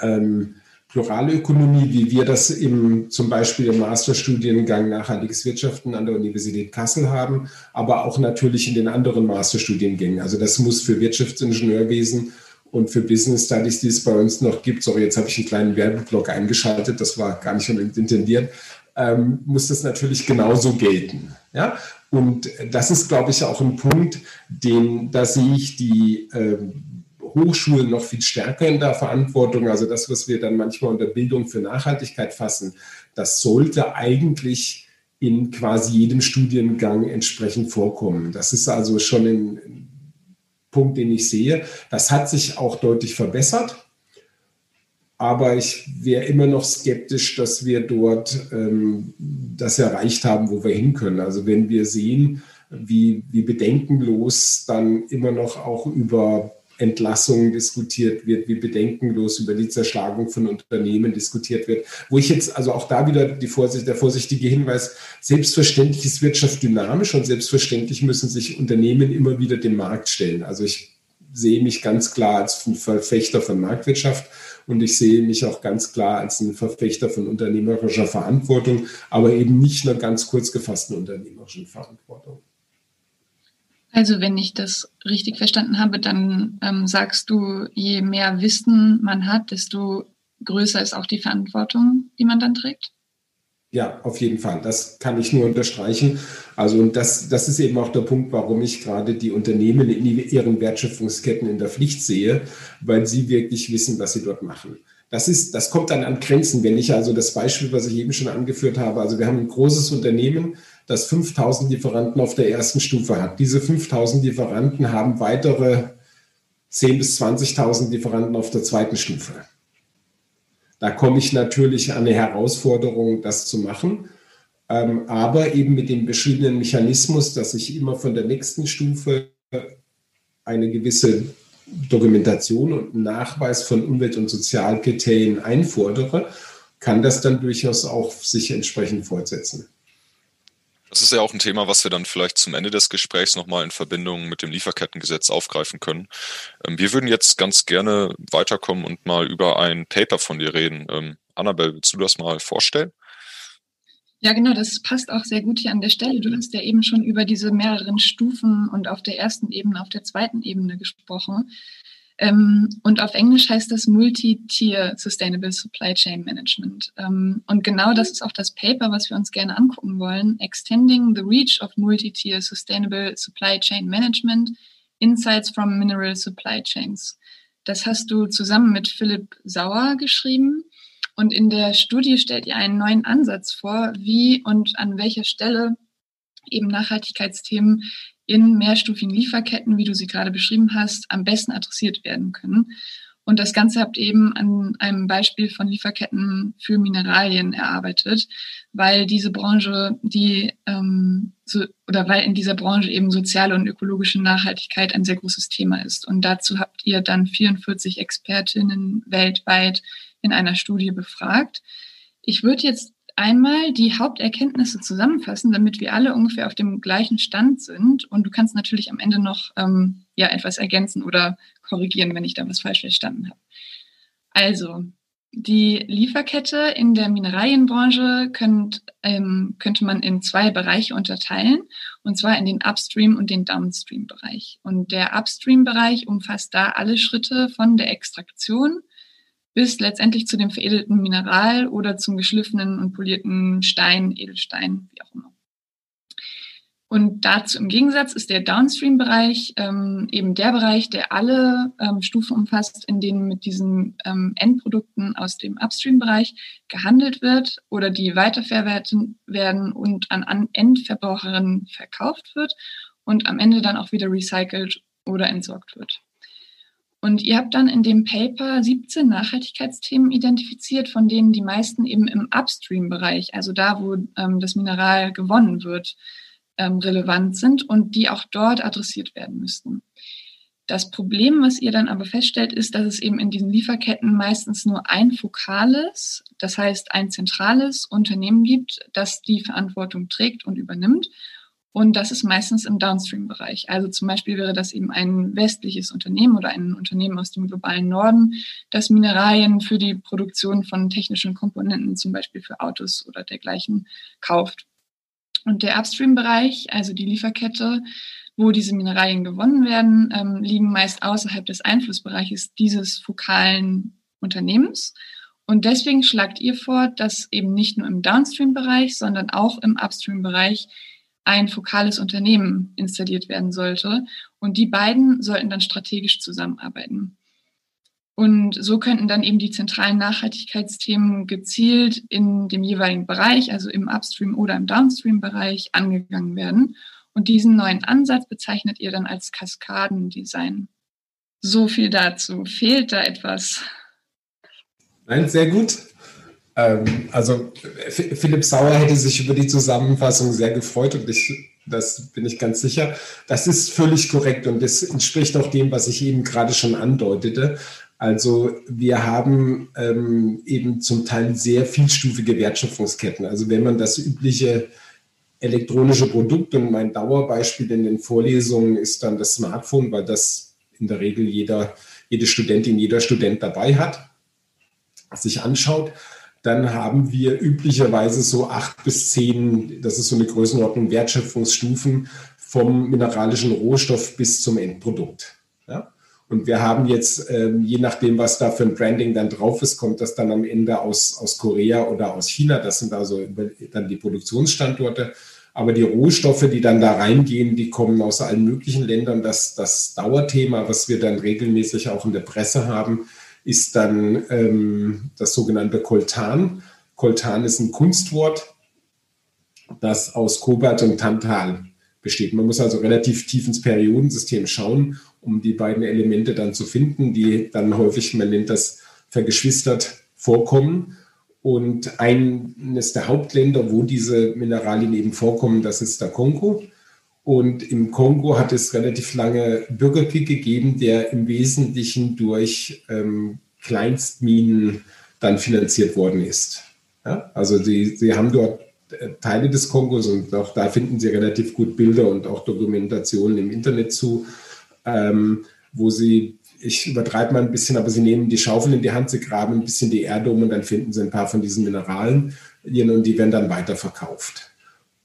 ähm, plurale Ökonomie, wie wir das im, zum Beispiel im Masterstudiengang Nachhaltiges Wirtschaften an der Universität Kassel haben, aber auch natürlich in den anderen Masterstudiengängen. Also das muss für Wirtschaftsingenieurwesen und für Business Studies, die es bei uns noch gibt, sorry, jetzt habe ich einen kleinen Werbeblock eingeschaltet, das war gar nicht intendiert, ähm, muss das natürlich genauso gelten. Ja? Und das ist, glaube ich, auch ein Punkt, den, da sehe ich die ähm, Hochschulen noch viel stärker in der Verantwortung. Also das, was wir dann manchmal unter Bildung für Nachhaltigkeit fassen, das sollte eigentlich in quasi jedem Studiengang entsprechend vorkommen. Das ist also schon in, Punkt, den ich sehe. Das hat sich auch deutlich verbessert. Aber ich wäre immer noch skeptisch, dass wir dort ähm, das erreicht haben, wo wir hin können. Also wenn wir sehen, wie, wie bedenkenlos dann immer noch auch über Entlassungen diskutiert wird, wie bedenkenlos über die Zerschlagung von Unternehmen diskutiert wird. Wo ich jetzt also auch da wieder die Vorsicht, der vorsichtige Hinweis, selbstverständlich ist Wirtschaft dynamisch und selbstverständlich müssen sich Unternehmen immer wieder dem Markt stellen. Also ich sehe mich ganz klar als Verfechter von Marktwirtschaft und ich sehe mich auch ganz klar als ein Verfechter von unternehmerischer Verantwortung, aber eben nicht einer ganz kurz gefassten unternehmerischen Verantwortung. Also wenn ich das richtig verstanden habe, dann ähm, sagst du, je mehr Wissen man hat, desto größer ist auch die Verantwortung, die man dann trägt? Ja, auf jeden Fall. Das kann ich nur unterstreichen. Also und das, das ist eben auch der Punkt, warum ich gerade die Unternehmen in ihren Wertschöpfungsketten in der Pflicht sehe, weil sie wirklich wissen, was sie dort machen. Das ist, das kommt dann an Grenzen. Wenn ich also das Beispiel, was ich eben schon angeführt habe, also wir haben ein großes Unternehmen, das 5000 Lieferanten auf der ersten Stufe hat. Diese 5000 Lieferanten haben weitere 10.000 bis 20.000 Lieferanten auf der zweiten Stufe. Da komme ich natürlich an eine Herausforderung, das zu machen, ähm, aber eben mit dem beschriebenen Mechanismus, dass ich immer von der nächsten Stufe eine gewisse Dokumentation und Nachweis von Umwelt- und Sozialkriterien einfordere, kann das dann durchaus auch sich entsprechend fortsetzen. Das ist ja auch ein Thema, was wir dann vielleicht zum Ende des Gesprächs nochmal in Verbindung mit dem Lieferkettengesetz aufgreifen können. Ähm, wir würden jetzt ganz gerne weiterkommen und mal über ein Paper von dir reden. Ähm, Annabelle, willst du das mal vorstellen? Ja, genau, das passt auch sehr gut hier an der Stelle. Du hast ja eben schon über diese mehreren Stufen und auf der ersten Ebene, auf der zweiten Ebene gesprochen. Ähm, und auf Englisch heißt das Multi-Tier Sustainable Supply Chain Management. Ähm, und genau das ist auch das Paper, was wir uns gerne angucken wollen. Extending the Reach of Multi-Tier Sustainable Supply Chain Management Insights from Mineral Supply Chains. Das hast du zusammen mit Philipp Sauer geschrieben. Und in der Studie stellt ihr einen neuen Ansatz vor, wie und an welcher Stelle eben Nachhaltigkeitsthemen in mehrstufigen Lieferketten, wie du sie gerade beschrieben hast, am besten adressiert werden können. Und das Ganze habt eben an einem Beispiel von Lieferketten für Mineralien erarbeitet, weil diese Branche, die ähm, so, oder weil in dieser Branche eben soziale und ökologische Nachhaltigkeit ein sehr großes Thema ist. Und dazu habt ihr dann 44 Expertinnen weltweit in einer Studie befragt. Ich würde jetzt einmal die Haupterkenntnisse zusammenfassen, damit wir alle ungefähr auf dem gleichen Stand sind. Und du kannst natürlich am Ende noch ähm, ja, etwas ergänzen oder korrigieren, wenn ich da was falsch verstanden habe. Also, die Lieferkette in der Mineralienbranche könnt, ähm, könnte man in zwei Bereiche unterteilen, und zwar in den Upstream- und den Downstream-Bereich. Und der Upstream-Bereich umfasst da alle Schritte von der Extraktion bis letztendlich zu dem veredelten Mineral oder zum geschliffenen und polierten Stein, Edelstein, wie auch immer. Und dazu im Gegensatz ist der Downstream-Bereich ähm, eben der Bereich, der alle ähm, Stufen umfasst, in denen mit diesen ähm, Endprodukten aus dem Upstream-Bereich gehandelt wird oder die weiterverwertet werden und an, an Endverbraucherinnen verkauft wird und am Ende dann auch wieder recycelt oder entsorgt wird. Und ihr habt dann in dem Paper 17 Nachhaltigkeitsthemen identifiziert, von denen die meisten eben im Upstream-Bereich, also da, wo ähm, das Mineral gewonnen wird, ähm, relevant sind und die auch dort adressiert werden müssten. Das Problem, was ihr dann aber feststellt, ist, dass es eben in diesen Lieferketten meistens nur ein fokales, das heißt ein zentrales Unternehmen gibt, das die Verantwortung trägt und übernimmt. Und das ist meistens im Downstream-Bereich. Also zum Beispiel wäre das eben ein westliches Unternehmen oder ein Unternehmen aus dem globalen Norden, das Mineralien für die Produktion von technischen Komponenten, zum Beispiel für Autos oder dergleichen, kauft. Und der Upstream-Bereich, also die Lieferkette, wo diese Mineralien gewonnen werden, ähm, liegen meist außerhalb des Einflussbereiches dieses fokalen Unternehmens. Und deswegen schlagt ihr vor, dass eben nicht nur im Downstream-Bereich, sondern auch im Upstream-Bereich ein fokales Unternehmen installiert werden sollte. Und die beiden sollten dann strategisch zusammenarbeiten. Und so könnten dann eben die zentralen Nachhaltigkeitsthemen gezielt in dem jeweiligen Bereich, also im Upstream- oder im Downstream-Bereich, angegangen werden. Und diesen neuen Ansatz bezeichnet ihr dann als Kaskadendesign. So viel dazu. Fehlt da etwas? Nein, sehr gut. Ähm, also Philipp Sauer hätte sich über die Zusammenfassung sehr gefreut und ich, das bin ich ganz sicher. Das ist völlig korrekt und das entspricht auch dem, was ich eben gerade schon andeutete. Also wir haben ähm, eben zum Teil sehr vielstufige Wertschöpfungsketten. Also wenn man das übliche elektronische Produkt und mein Dauerbeispiel in den Vorlesungen ist dann das Smartphone, weil das in der Regel jeder, jede Studentin, jeder Student dabei hat, sich anschaut dann haben wir üblicherweise so acht bis zehn, das ist so eine Größenordnung, Wertschöpfungsstufen vom mineralischen Rohstoff bis zum Endprodukt. Ja? Und wir haben jetzt, ähm, je nachdem, was da für ein Branding dann drauf ist, kommt das dann am Ende aus, aus Korea oder aus China. Das sind also dann die Produktionsstandorte. Aber die Rohstoffe, die dann da reingehen, die kommen aus allen möglichen Ländern. Das, das Dauerthema, was wir dann regelmäßig auch in der Presse haben, ist dann ähm, das sogenannte Koltan. Koltan ist ein Kunstwort, das aus Kobalt und Tantal besteht. Man muss also relativ tief ins Periodensystem schauen, um die beiden Elemente dann zu finden, die dann häufig, man nennt das vergeschwistert, vorkommen. Und eines der Hauptländer, wo diese Mineralien eben vorkommen, das ist der Kongo. Und im Kongo hat es relativ lange Bürgerkrieg gegeben, der im Wesentlichen durch ähm, Kleinstminen dann finanziert worden ist. Ja? Also sie, sie haben dort äh, Teile des Kongos und auch da finden Sie relativ gut Bilder und auch Dokumentationen im Internet zu, ähm, wo Sie, ich übertreibe mal ein bisschen, aber Sie nehmen die Schaufel in die Hand, Sie graben ein bisschen die Erde um und dann finden Sie ein paar von diesen Mineralen und die werden dann weiterverkauft.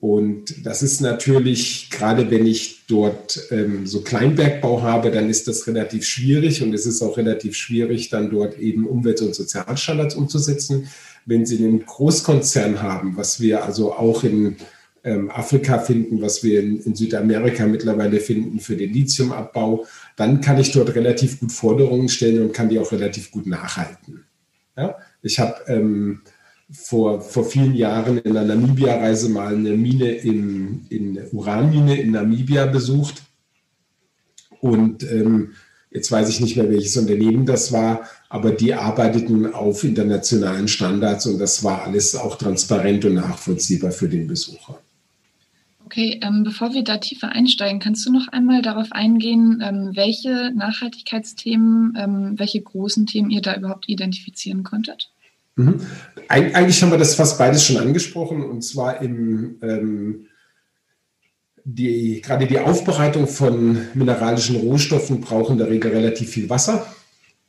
Und das ist natürlich, gerade wenn ich dort ähm, so Kleinbergbau habe, dann ist das relativ schwierig und es ist auch relativ schwierig, dann dort eben Umwelt- und Sozialstandards umzusetzen. Wenn Sie einen Großkonzern haben, was wir also auch in ähm, Afrika finden, was wir in, in, Südamerika mittlerweile finden für den Lithiumabbau, dann kann ich dort relativ gut Forderungen stellen und kann die auch relativ gut nachhalten. Ja? Ich habe ähm, vor, vor vielen Jahren in einer Namibia-Reise mal eine Mine in, in Uranmine in Namibia besucht. Und ähm, jetzt weiß ich nicht mehr, welches Unternehmen das war, aber die arbeiteten auf internationalen Standards und das war alles auch transparent und nachvollziehbar für den Besucher. Okay, ähm, bevor wir da tiefer einsteigen, kannst du noch einmal darauf eingehen, ähm, welche Nachhaltigkeitsthemen, ähm, welche großen Themen ihr da überhaupt identifizieren konntet? Mhm. Eig eigentlich haben wir das fast beides schon angesprochen und zwar im ähm, die, gerade die Aufbereitung von mineralischen Rohstoffen braucht in der Regel relativ viel Wasser.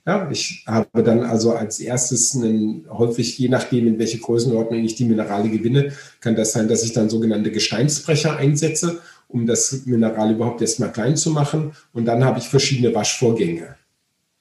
Ja, ich habe dann also als erstes einen, häufig, je nachdem, in welche Größenordnung ich die Minerale gewinne, kann das sein, dass ich dann sogenannte Gesteinsbrecher einsetze, um das Mineral überhaupt erstmal klein zu machen. Und dann habe ich verschiedene Waschvorgänge.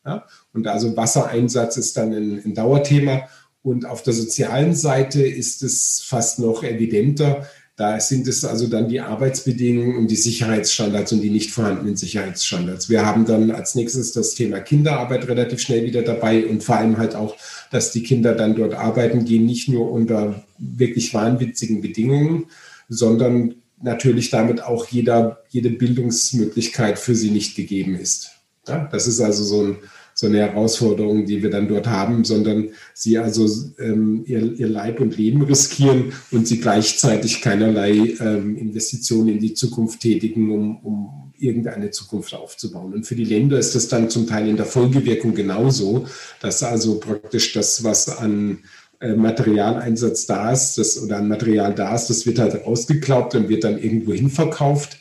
Ja, und also Wassereinsatz ist dann ein, ein Dauerthema. Und auf der sozialen Seite ist es fast noch evidenter. Da sind es also dann die Arbeitsbedingungen und die Sicherheitsstandards und die nicht vorhandenen Sicherheitsstandards. Wir haben dann als nächstes das Thema Kinderarbeit relativ schnell wieder dabei und vor allem halt auch, dass die Kinder dann dort arbeiten gehen, nicht nur unter wirklich wahnwitzigen Bedingungen, sondern natürlich damit auch jeder, jede Bildungsmöglichkeit für sie nicht gegeben ist. Ja, das ist also so ein, so eine Herausforderung, die wir dann dort haben, sondern sie also ähm, ihr, ihr Leib und Leben riskieren und sie gleichzeitig keinerlei ähm, Investitionen in die Zukunft tätigen, um, um irgendeine Zukunft aufzubauen. Und für die Länder ist das dann zum Teil in der Folgewirkung genauso, dass also praktisch das, was an äh, Materialeinsatz da ist, das, oder an Material da ist, das wird halt ausgeklaubt und wird dann irgendwo hin verkauft.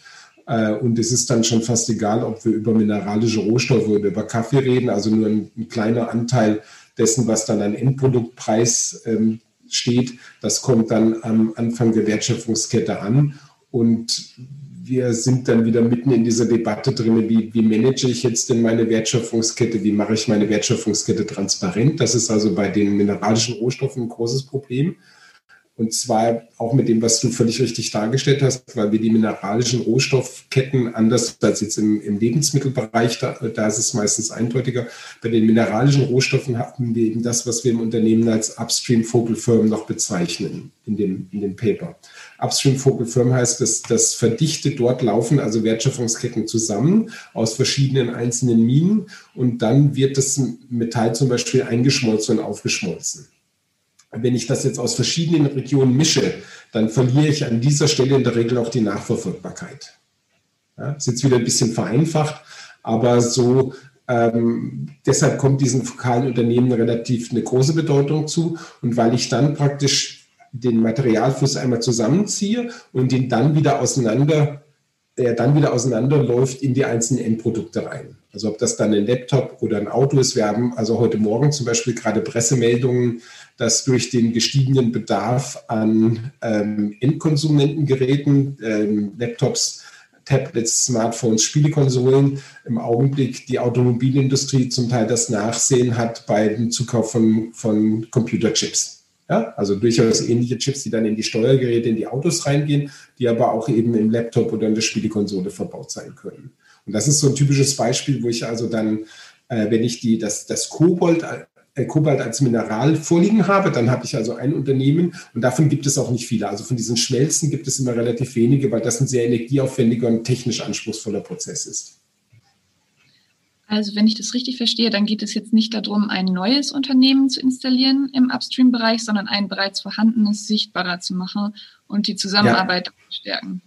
Äh, und es ist dann schon fast egal, ob wir über mineralische Rohstoffe oder über Kaffee reden, also nur ein, ein kleiner Anteil dessen, was dann an Endproduktpreis ähm, steht, das kommt dann am Anfang der Wertschöpfungskette an. Und wir sind dann wieder mitten in dieser Debatte drin, wie, wie manage ich jetzt denn meine Wertschöpfungskette, wie mache ich meine Wertschöpfungskette transparent. Das ist also bei den mineralischen Rohstoffen ein großes Problem. Und zwar auch mit dem, was du völlig richtig dargestellt hast, weil wir die mineralischen Rohstoffketten anders als jetzt im, im Lebensmittelbereich, da, da, ist es meistens eindeutiger. Bei den mineralischen Rohstoffen haben wir eben das, was wir im Unternehmen als Upstream Focal Firm noch bezeichnen in dem, in dem Paper. Upstream Focal Firm heißt, dass das verdichtet dort laufen, also Wertschöpfungsketten zusammen aus verschiedenen einzelnen Minen und dann wird das Metall zum Beispiel eingeschmolzen und aufgeschmolzen wenn ich das jetzt aus verschiedenen Regionen mische, dann verliere ich an dieser Stelle in der Regel auch die Nachverfolgbarkeit. Ja, ist jetzt wieder ein bisschen vereinfacht, aber so ähm, deshalb kommt diesen fokalen Unternehmen relativ eine große Bedeutung zu. Und weil ich dann praktisch den Materialfluss einmal zusammenziehe und den dann wieder auseinander, der dann wieder auseinanderläuft in die einzelnen Endprodukte rein. Also ob das dann ein Laptop oder ein Auto ist. Wir haben also heute Morgen zum Beispiel gerade Pressemeldungen dass durch den gestiegenen Bedarf an ähm, Endkonsumentengeräten, ähm, Laptops, Tablets, Smartphones, Spielekonsolen im Augenblick die Automobilindustrie zum Teil das Nachsehen hat bei dem Zukauf von, von Computerchips. Ja, also durchaus ähnliche Chips, die dann in die Steuergeräte, in die Autos reingehen, die aber auch eben im Laptop oder in der Spielekonsole verbaut sein können. Und das ist so ein typisches Beispiel, wo ich also dann, äh, wenn ich die, das, das Kobold äh, Kobalt als Mineral vorliegen habe, dann habe ich also ein Unternehmen und davon gibt es auch nicht viele. Also von diesen Schmelzen gibt es immer relativ wenige, weil das ein sehr energieaufwendiger und technisch anspruchsvoller Prozess ist. Also wenn ich das richtig verstehe, dann geht es jetzt nicht darum, ein neues Unternehmen zu installieren im Upstream-Bereich, sondern ein bereits vorhandenes sichtbarer zu machen und die Zusammenarbeit ja. zu stärken.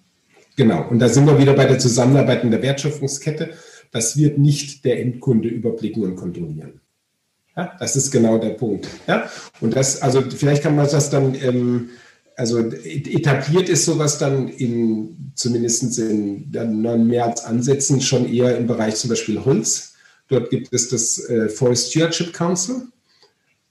Genau, und da sind wir wieder bei der Zusammenarbeit in der Wertschöpfungskette. Das wird nicht der Endkunde überblicken und kontrollieren. Ja, das ist genau der Punkt. Ja, und das, also vielleicht kann man das dann, ähm, also etabliert ist sowas dann in, zumindest in dann mehr als Ansätzen schon eher im Bereich zum Beispiel Holz. Dort gibt es das äh, Forest Stewardship Council.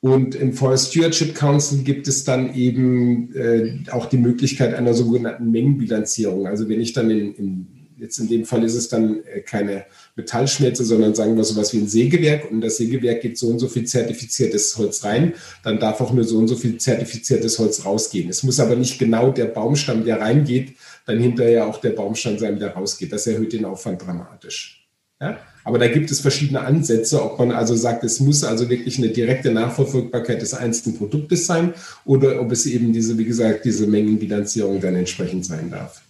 Und im Forest Stewardship Council gibt es dann eben äh, auch die Möglichkeit einer sogenannten Mengenbilanzierung. Also wenn ich dann in, in jetzt in dem Fall ist es dann äh, keine Metallschmelze, sondern sagen wir sowas wie ein Sägewerk und das Sägewerk gibt so und so viel zertifiziertes Holz rein, dann darf auch nur so und so viel zertifiziertes Holz rausgehen. Es muss aber nicht genau der Baumstamm, der reingeht, dann hinterher auch der Baumstamm sein, der rausgeht. Das erhöht den Aufwand dramatisch. Ja? Aber da gibt es verschiedene Ansätze, ob man also sagt, es muss also wirklich eine direkte Nachverfolgbarkeit des einzelnen Produktes sein oder ob es eben diese, wie gesagt, diese Mengenbilanzierung dann entsprechend sein darf.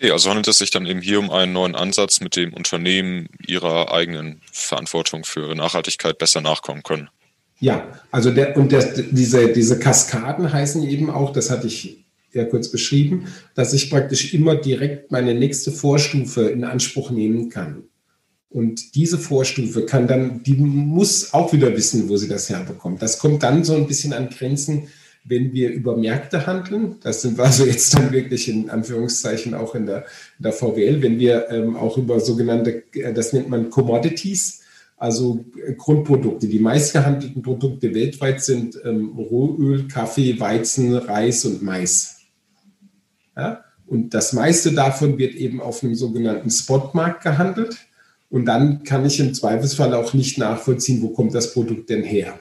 Okay, also handelt es sich dann eben hier um einen neuen Ansatz, mit dem Unternehmen ihrer eigenen Verantwortung für Nachhaltigkeit besser nachkommen können. Ja, also der, und der, diese, diese Kaskaden heißen eben auch, das hatte ich ja kurz beschrieben, dass ich praktisch immer direkt meine nächste Vorstufe in Anspruch nehmen kann. Und diese Vorstufe kann dann, die muss auch wieder wissen, wo sie das herbekommt. Das kommt dann so ein bisschen an Grenzen, wenn wir über Märkte handeln. Das sind wir also jetzt dann wirklich in Anführungszeichen auch in der, in der VWL, wenn wir ähm, auch über sogenannte, äh, das nennt man Commodities, also äh, Grundprodukte. Die meistgehandelten Produkte weltweit sind ähm, Rohöl, Kaffee, Weizen, Reis und Mais. Ja? Und das meiste davon wird eben auf einem sogenannten Spotmarkt gehandelt. Und dann kann ich im Zweifelsfall auch nicht nachvollziehen, wo kommt das Produkt denn her.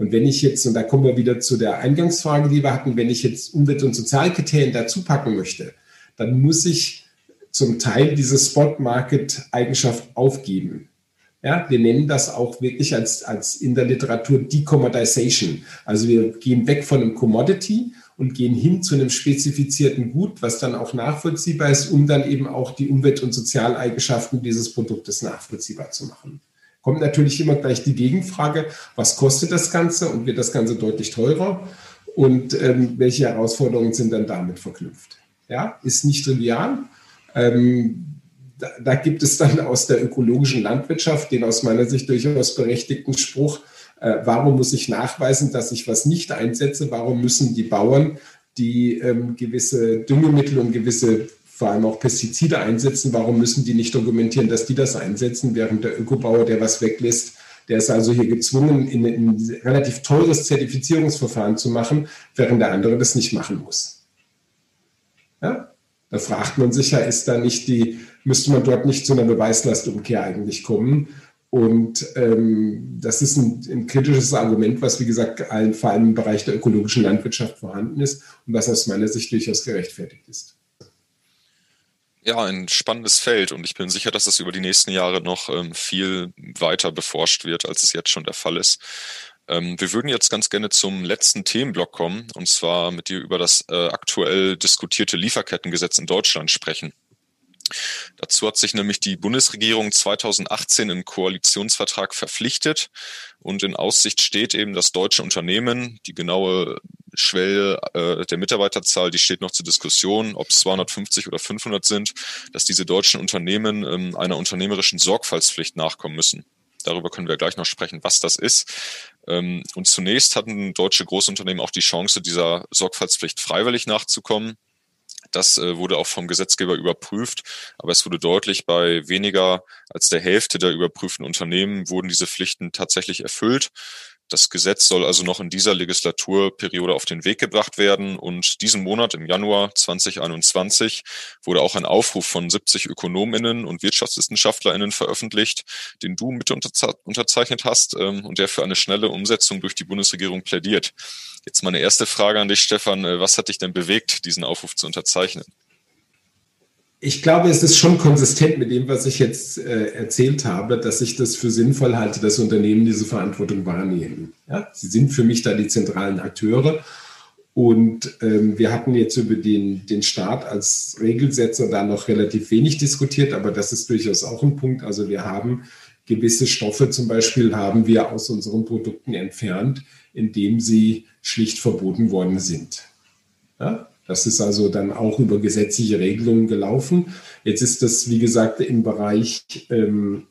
Und wenn ich jetzt, und da kommen wir wieder zu der Eingangsfrage, die wir hatten, wenn ich jetzt Umwelt- und Sozialkriterien dazu packen möchte, dann muss ich zum Teil diese Spot-Market-Eigenschaft aufgeben. Ja, wir nennen das auch wirklich als, als in der Literatur Decommodization. Also wir gehen weg von einem Commodity und gehen hin zu einem spezifizierten Gut, was dann auch nachvollziehbar ist, um dann eben auch die Umwelt- und Sozialeigenschaften dieses Produktes nachvollziehbar zu machen. Kommt natürlich immer gleich die Gegenfrage, was kostet das Ganze und wird das Ganze deutlich teurer und ähm, welche Herausforderungen sind dann damit verknüpft? Ja, ist nicht trivial. Ähm, da, da, gibt es dann aus der ökologischen Landwirtschaft den aus meiner Sicht durchaus berechtigten Spruch, äh, warum muss ich nachweisen, dass ich was nicht einsetze? Warum müssen die Bauern, die ähm, gewisse Düngemittel und gewisse vor allem auch Pestizide einsetzen, warum müssen die nicht dokumentieren, dass die das einsetzen, während der Ökobauer, der was weglässt, der ist also hier gezwungen, in ein relativ teures Zertifizierungsverfahren zu machen, während der andere das nicht machen muss. Ja? Da fragt man sich ja, ist da nicht die, müsste man dort nicht zu einer Beweislastumkehr eigentlich kommen? Und ähm, das ist ein, ein, kritisches Argument, was, wie gesagt, allen, vor allem im Bereich der ökologischen Landwirtschaft vorhanden ist und was aus meiner Sicht durchaus gerechtfertigt ist. Ja, ein spannendes Feld und ich bin sicher, dass es über die nächsten Jahre noch ähm, viel weiter beforscht wird, als es jetzt schon der Fall ist. Ähm, wir würden jetzt ganz gerne zum letzten Themenblock kommen und zwar mit dir über das äh, aktuell diskutierte Lieferkettengesetz in Deutschland sprechen. Dazu hat sich nämlich die Bundesregierung 2018 im Koalitionsvertrag verpflichtet und in Aussicht steht eben, dass deutsche Unternehmen, die genaue Schwelle äh, der Mitarbeiterzahl, die steht noch zur Diskussion, ob es 250 oder 500 sind, dass diese deutschen Unternehmen ähm, einer unternehmerischen Sorgfaltspflicht nachkommen müssen. Darüber können wir gleich noch sprechen, was das ist. Ähm, und zunächst hatten deutsche Großunternehmen auch die Chance, dieser Sorgfaltspflicht freiwillig nachzukommen. Das äh, wurde auch vom Gesetzgeber überprüft, aber es wurde deutlich, bei weniger als der Hälfte der überprüften Unternehmen wurden diese Pflichten tatsächlich erfüllt. Das Gesetz soll also noch in dieser Legislaturperiode auf den Weg gebracht werden. Und diesen Monat, im Januar 2021, wurde auch ein Aufruf von 70 Ökonominnen und Wirtschaftswissenschaftlerinnen veröffentlicht, den du mit unterzeichnet hast ähm, und der für eine schnelle Umsetzung durch die Bundesregierung plädiert. Jetzt meine erste Frage an dich, Stefan. Äh, was hat dich denn bewegt, diesen Aufruf zu unterzeichnen? Ich glaube, es ist schon konsistent mit dem, was ich jetzt äh, erzählt habe, dass ich das für sinnvoll halte, dass Unternehmen diese Verantwortung wahrnehmen. Ja? Sie sind für mich da die zentralen Akteure. Und ähm, wir hatten jetzt über den, den Staat als Regelsetzer da noch relativ wenig diskutiert, aber das ist durchaus auch ein Punkt. Also wir haben gewisse Stoffe zum Beispiel haben wir aus unseren Produkten entfernt, indem sie schlicht verboten worden sind. Ja? Das ist also dann auch über gesetzliche Regelungen gelaufen. Jetzt ist das, wie gesagt, im Bereich, ähm,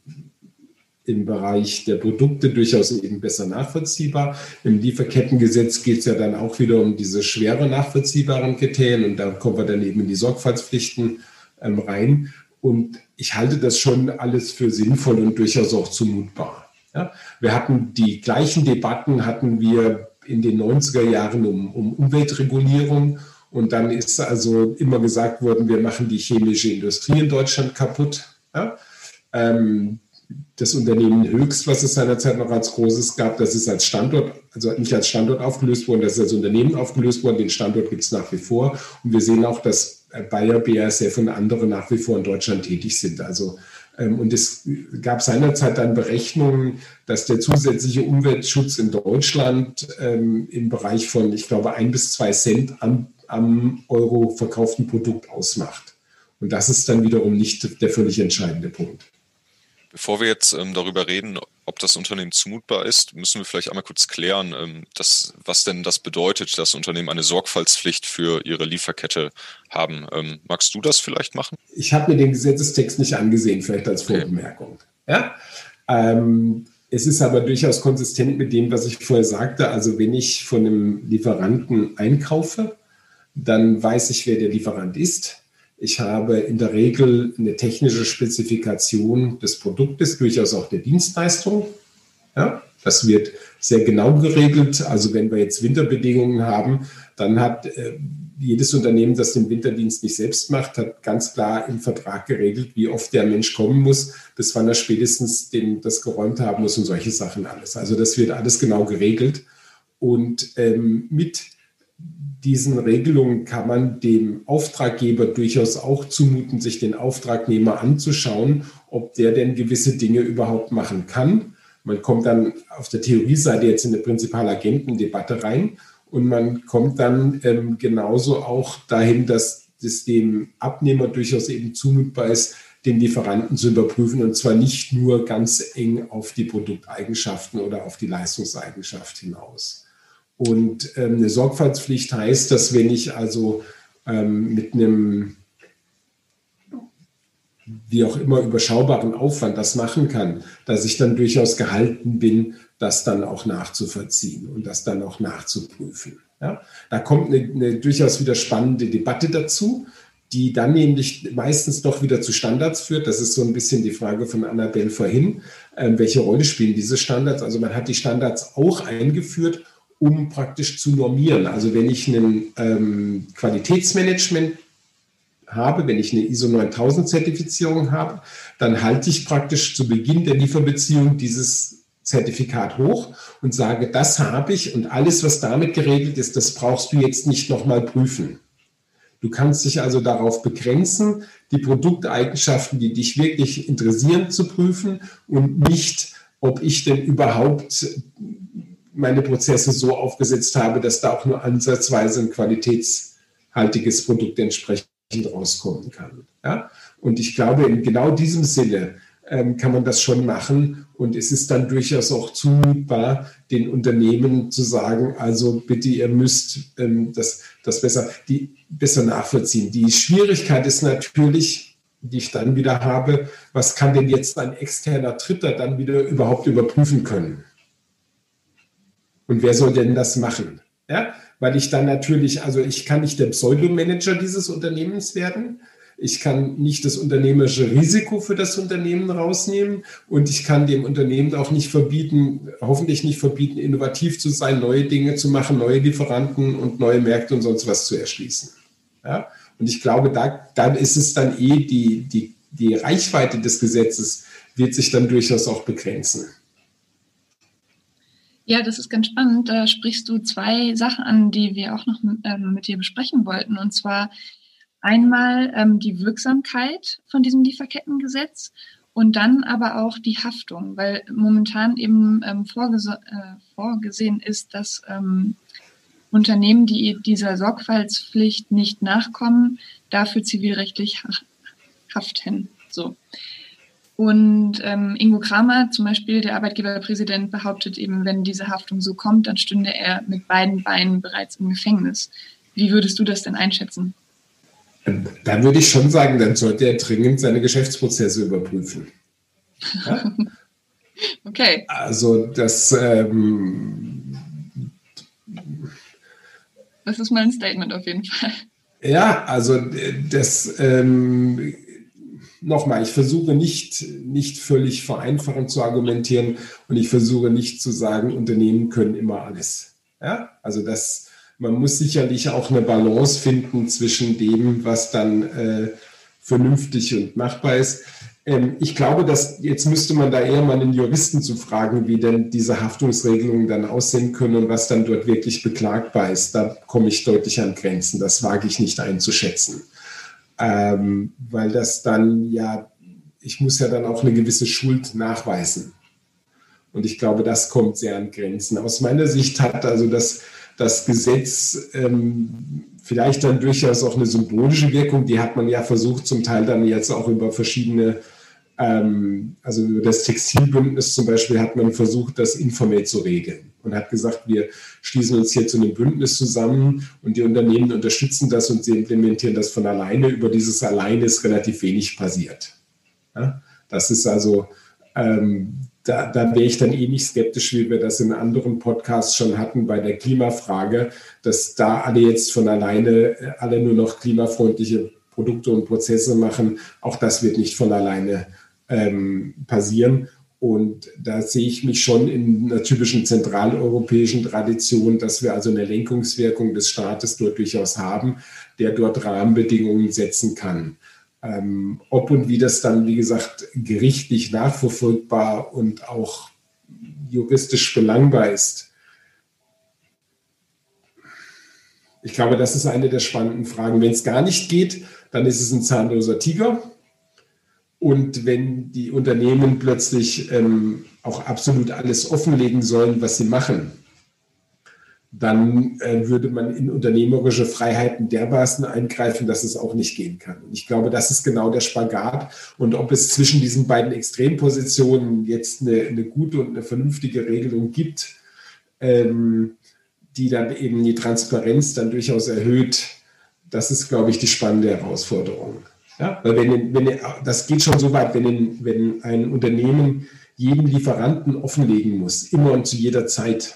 im Bereich der Produkte durchaus eben besser nachvollziehbar. Im Lieferkettengesetz geht es ja dann auch wieder um diese schwere nachvollziehbaren Kriterien und da kommen wir dann eben in die Sorgfaltspflichten ähm, rein. Und ich halte das schon alles für sinnvoll und durchaus auch zumutbar. Ja? Wir hatten die gleichen Debatten, hatten wir in den 90er Jahren um, um Umweltregulierung und dann ist also immer gesagt worden, wir machen die chemische Industrie in Deutschland kaputt. Ja? Ähm, das Unternehmen Höchst, was es seinerzeit noch als großes gab, das ist als Standort, also nicht als Standort aufgelöst worden, das ist als Unternehmen aufgelöst worden. Den Standort gibt es nach wie vor. Und wir sehen auch, dass Bayer, BASF und andere nach wie vor in Deutschland tätig sind. Also ähm, und es gab seinerzeit dann Berechnungen, dass der zusätzliche Umweltschutz in Deutschland ähm, im Bereich von, ich glaube, ein bis zwei Cent am am Euro verkauften Produkt ausmacht. Und das ist dann wiederum nicht der völlig entscheidende Punkt. Bevor wir jetzt ähm, darüber reden, ob das Unternehmen zumutbar ist, müssen wir vielleicht einmal kurz klären, ähm, dass, was denn das bedeutet, dass Unternehmen eine Sorgfaltspflicht für ihre Lieferkette haben. Ähm, magst du das vielleicht machen? Ich habe mir den Gesetzestext nicht angesehen, vielleicht als Vorbemerkung. Okay. Ja? Ähm, es ist aber durchaus konsistent mit dem, was ich vorher sagte. Also wenn ich von einem Lieferanten einkaufe, dann weiß ich, wer der Lieferant ist. Ich habe in der Regel eine technische Spezifikation des Produktes, durchaus auch der Dienstleistung. Ja, das wird sehr genau geregelt. Also wenn wir jetzt Winterbedingungen haben, dann hat äh, jedes Unternehmen, das den Winterdienst nicht selbst macht, hat ganz klar im Vertrag geregelt, wie oft der Mensch kommen muss, bis wann er spätestens den, das geräumt haben muss und solche Sachen alles. Also das wird alles genau geregelt. Und ähm, mit diesen Regelungen kann man dem Auftraggeber durchaus auch zumuten, sich den Auftragnehmer anzuschauen, ob der denn gewisse Dinge überhaupt machen kann. Man kommt dann auf der Theorieseite jetzt in eine Prinzipalagentendebatte rein und man kommt dann ähm, genauso auch dahin, dass es dem Abnehmer durchaus eben zumutbar ist, den Lieferanten zu überprüfen und zwar nicht nur ganz eng auf die Produkteigenschaften oder auf die Leistungseigenschaft hinaus. Und ähm, eine Sorgfaltspflicht heißt, dass wenn ich also ähm, mit einem wie auch immer überschaubaren Aufwand das machen kann, dass ich dann durchaus gehalten bin, das dann auch nachzuvollziehen und das dann auch nachzuprüfen. Ja? Da kommt eine, eine durchaus wieder spannende Debatte dazu, die dann nämlich meistens doch wieder zu Standards führt. Das ist so ein bisschen die Frage von Annabelle vorhin. Ähm, welche Rolle spielen diese Standards? Also man hat die Standards auch eingeführt, um praktisch zu normieren. Also wenn ich ein ähm, Qualitätsmanagement habe, wenn ich eine ISO 9000 Zertifizierung habe, dann halte ich praktisch zu Beginn der Lieferbeziehung dieses Zertifikat hoch und sage, das habe ich und alles, was damit geregelt ist, das brauchst du jetzt nicht nochmal prüfen. Du kannst dich also darauf begrenzen, die Produkteigenschaften, die dich wirklich interessieren, zu prüfen und nicht, ob ich denn überhaupt meine Prozesse so aufgesetzt habe, dass da auch nur ansatzweise ein qualitätshaltiges Produkt entsprechend rauskommen kann. Ja? Und ich glaube, in genau diesem Sinne ähm, kann man das schon machen. Und es ist dann durchaus auch zumutbar, den Unternehmen zu sagen, also bitte, ihr müsst ähm, das, das besser, die, besser nachvollziehen. Die Schwierigkeit ist natürlich, die ich dann wieder habe, was kann denn jetzt ein externer Dritter dann wieder überhaupt überprüfen können? Und wer soll denn das machen? Ja, weil ich dann natürlich, also ich kann nicht der Pseudomanager dieses Unternehmens werden. Ich kann nicht das unternehmerische Risiko für das Unternehmen rausnehmen und ich kann dem Unternehmen auch nicht verbieten, hoffentlich nicht verbieten, innovativ zu sein, neue Dinge zu machen, neue Lieferanten und neue Märkte und sonst was zu erschließen. Ja? Und ich glaube, da, dann ist es dann eh die, die, die Reichweite des Gesetzes wird sich dann durchaus auch begrenzen. Ja, das ist ganz spannend. Da sprichst du zwei Sachen an, die wir auch noch ähm, mit dir besprechen wollten. Und zwar Einmal ähm, die Wirksamkeit von diesem Lieferkettengesetz und dann aber auch die Haftung, weil momentan eben ähm, vorgese äh, vorgesehen ist, dass ähm, Unternehmen, die dieser Sorgfaltspflicht nicht nachkommen, dafür zivilrechtlich haften. So. Und ähm, Ingo Kramer, zum Beispiel der Arbeitgeberpräsident, behauptet eben, wenn diese Haftung so kommt, dann stünde er mit beiden Beinen bereits im Gefängnis. Wie würdest du das denn einschätzen? Da würde ich schon sagen, dann sollte er dringend seine Geschäftsprozesse überprüfen. Ja? okay. Also das. Ähm, das ist mal ein Statement auf jeden Fall. Ja, also das. Ähm, Nochmal, ich versuche nicht, nicht völlig vereinfachend zu argumentieren und ich versuche nicht zu sagen, Unternehmen können immer alles. Ja, also das, man muss sicherlich auch eine Balance finden zwischen dem, was dann äh, vernünftig und machbar ist. Ähm, ich glaube, dass jetzt müsste man da eher mal einen Juristen zu fragen, wie denn diese Haftungsregelungen dann aussehen können und was dann dort wirklich beklagbar ist. Da komme ich deutlich an Grenzen. Das wage ich nicht einzuschätzen. Ähm, weil das dann ja, ich muss ja dann auch eine gewisse Schuld nachweisen. Und ich glaube, das kommt sehr an Grenzen. Aus meiner Sicht hat also das das Gesetz ähm, vielleicht dann durchaus auch eine symbolische Wirkung. Die hat man ja versucht, zum Teil dann jetzt auch über verschiedene, ähm, also über das Textilbündnis zum Beispiel hat man versucht, das informell zu regeln und hat gesagt, wir schließen uns hier zu einem Bündnis zusammen und die Unternehmen unterstützen das und sie implementieren das von alleine. Über dieses Alleine ist relativ wenig passiert. Ja? Das ist also ähm, da, da wäre ich dann eh nicht skeptisch, wie wir das in anderen Podcasts schon hatten bei der Klimafrage, dass da alle jetzt von alleine äh, alle nur noch klimafreundliche Produkte und Prozesse machen. Auch das wird nicht von alleine ähm, passieren. Und da sehe ich mich schon in einer typischen zentraleuropäischen Tradition, dass wir also eine Lenkungswirkung des Staates dort durchaus haben, der dort Rahmenbedingungen setzen kann. Ähm, ob und wie das dann, wie gesagt, gerichtlich nachverfolgbar und auch juristisch belangbar ist. Ich glaube, das ist eine der spannenden Fragen. Wenn es gar nicht geht, dann ist es ein zahnloser Tiger. Und wenn die Unternehmen plötzlich ähm, auch absolut alles offenlegen sollen, was sie machen, dann äh, würde man in unternehmerische Freiheiten dermaßen eingreifen, dass es auch nicht gehen kann. Und ich glaube, das ist genau der Spagat. Und ob es zwischen diesen beiden Extrempositionen jetzt eine, eine gute und eine vernünftige Regelung gibt, ähm, die dann eben die Transparenz dann durchaus erhöht, das ist, glaube ich, die spannende Herausforderung. Ja? Weil wenn, wenn, das geht schon so weit, wenn, wenn ein Unternehmen jeden Lieferanten offenlegen muss, immer und zu jeder Zeit,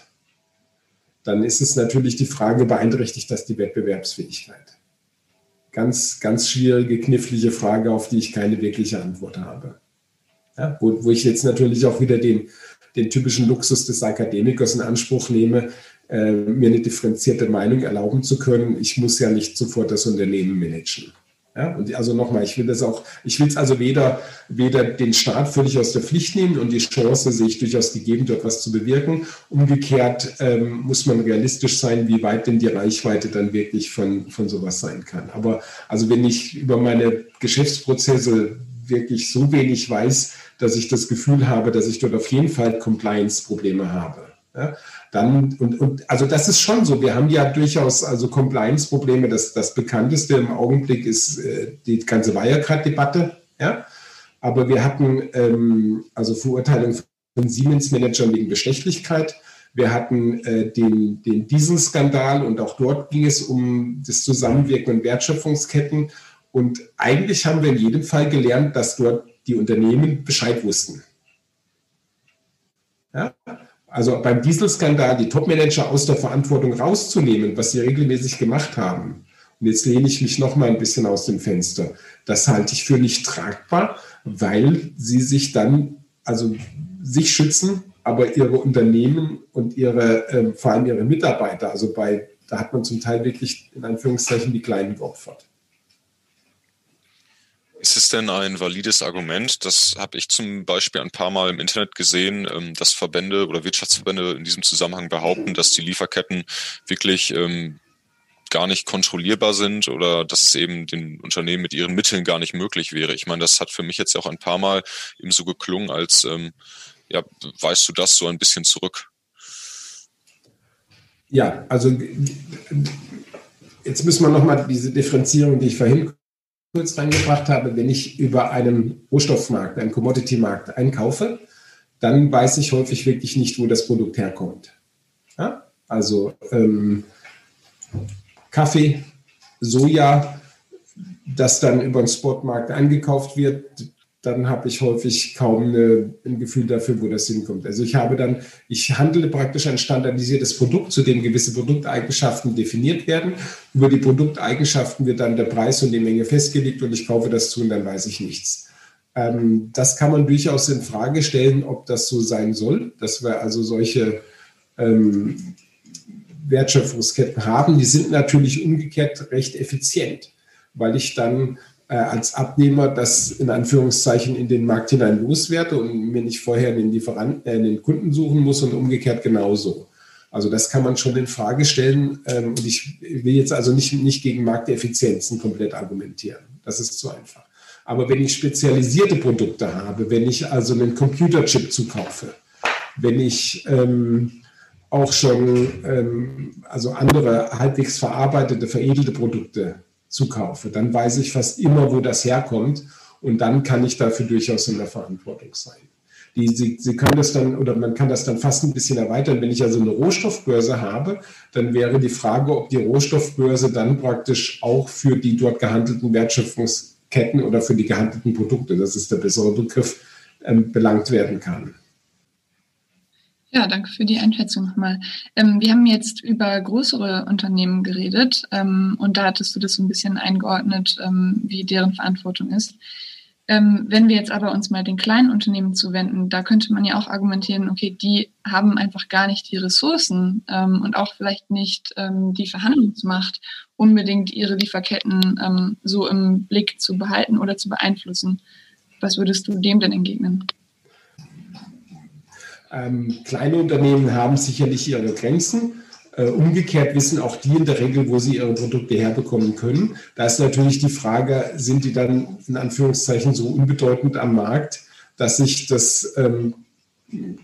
dann ist es natürlich die Frage, beeinträchtigt das die Wettbewerbsfähigkeit? Ganz, ganz schwierige, knifflige Frage, auf die ich keine wirkliche Antwort habe. Ja, wo, wo ich jetzt natürlich auch wieder den, den typischen Luxus des Akademikers in Anspruch nehme, äh, mir eine differenzierte Meinung erlauben zu können. Ich muss ja nicht sofort das Unternehmen managen. Ja, und also nochmal, ich will das auch, ich will es also weder, weder den Staat völlig aus der Pflicht nehmen und die Chance sehe ich durchaus gegeben, dort was zu bewirken. Umgekehrt ähm, muss man realistisch sein, wie weit denn die Reichweite dann wirklich von, von sowas sein kann. Aber also wenn ich über meine Geschäftsprozesse wirklich so wenig weiß, dass ich das Gefühl habe, dass ich dort auf jeden Fall Compliance-Probleme habe. Ja, dann, und, und also das ist schon so. Wir haben ja durchaus also Compliance-Probleme. Das, das bekannteste im Augenblick ist äh, die ganze Wirecard-Debatte. Ja? Aber wir hatten ähm, also Verurteilung von Siemens-Managern wegen Bestechlichkeit. Wir hatten äh, den, den Dieselskandal und auch dort ging es um das Zusammenwirken in Wertschöpfungsketten. Und eigentlich haben wir in jedem Fall gelernt, dass dort die Unternehmen Bescheid wussten. Ja? Also beim Dieselskandal die Topmanager aus der Verantwortung rauszunehmen, was sie regelmäßig gemacht haben. Und jetzt lehne ich mich noch mal ein bisschen aus dem Fenster. Das halte ich für nicht tragbar, weil sie sich dann, also sich schützen, aber ihre Unternehmen und ihre, äh, vor allem ihre Mitarbeiter, also bei, da hat man zum Teil wirklich in Anführungszeichen die Kleinen geopfert. Ist es denn ein valides Argument? Das habe ich zum Beispiel ein paar Mal im Internet gesehen, ähm, dass Verbände oder Wirtschaftsverbände in diesem Zusammenhang behaupten, dass die Lieferketten wirklich ähm, gar nicht kontrollierbar sind oder dass es eben den Unternehmen mit ihren Mitteln gar nicht möglich wäre. Ich meine, das hat für mich jetzt auch ein paar Mal eben so geklungen, als ähm, ja, weißt du das so ein bisschen zurück? Ja, also jetzt müssen wir nochmal diese Differenzierung, die ich vorhin kurz reingebracht habe, wenn ich über einen Rohstoffmarkt, einen Commodity-Markt einkaufe, dann weiß ich häufig wirklich nicht, wo das Produkt herkommt. Ja? Also ähm, Kaffee, Soja, das dann über den Spotmarkt eingekauft wird, dann habe ich häufig kaum eine, ein Gefühl dafür, wo das hinkommt. Also ich habe dann, ich handle praktisch ein standardisiertes Produkt, zu dem gewisse Produkteigenschaften definiert werden. Über die Produkteigenschaften wird dann der Preis und die Menge festgelegt und ich kaufe das zu und dann weiß ich nichts. Ähm, das kann man durchaus in Frage stellen, ob das so sein soll, dass wir also solche ähm, Wertschöpfungsketten haben. Die sind natürlich umgekehrt recht effizient, weil ich dann äh, als Abnehmer das in Anführungszeichen in den Markt hinein loswerte und mir nicht vorher den Lieferanten, äh, den Kunden suchen muss und umgekehrt genauso. Also das kann man schon in Frage stellen. Ähm, und ich will jetzt also nicht, nicht gegen Markteffizienzen komplett argumentieren. Das ist zu einfach. Aber wenn ich spezialisierte Produkte habe, wenn ich also einen Computerchip zukaufe, wenn ich ähm, auch schon ähm, also andere halbwegs verarbeitete, veredelte Produkte zukaufe, dann weiß ich fast immer, wo das herkommt und dann kann ich dafür durchaus in der Verantwortung sein. Die, sie, sie können das dann, oder man kann das dann fast ein bisschen erweitern. Wenn ich also eine Rohstoffbörse habe, dann wäre die Frage, ob die Rohstoffbörse dann praktisch auch für die dort gehandelten Wertschöpfungsketten oder für die gehandelten Produkte, das ist der bessere Begriff, ähm, belangt werden kann. Ja, danke für die Einschätzung nochmal. Ähm, wir haben jetzt über größere Unternehmen geredet ähm, und da hattest du das so ein bisschen eingeordnet, ähm, wie deren Verantwortung ist. Ähm, wenn wir jetzt aber uns mal den kleinen Unternehmen zuwenden, da könnte man ja auch argumentieren, okay, die haben einfach gar nicht die Ressourcen ähm, und auch vielleicht nicht ähm, die Verhandlungsmacht, unbedingt ihre Lieferketten so im Blick zu behalten oder zu beeinflussen. Was würdest du dem denn entgegnen? Ähm, kleine Unternehmen haben sicherlich ihre Grenzen. Äh, umgekehrt wissen auch die in der Regel, wo sie ihre Produkte herbekommen können. Da ist natürlich die Frage, sind die dann in Anführungszeichen so unbedeutend am Markt, dass sich das ähm,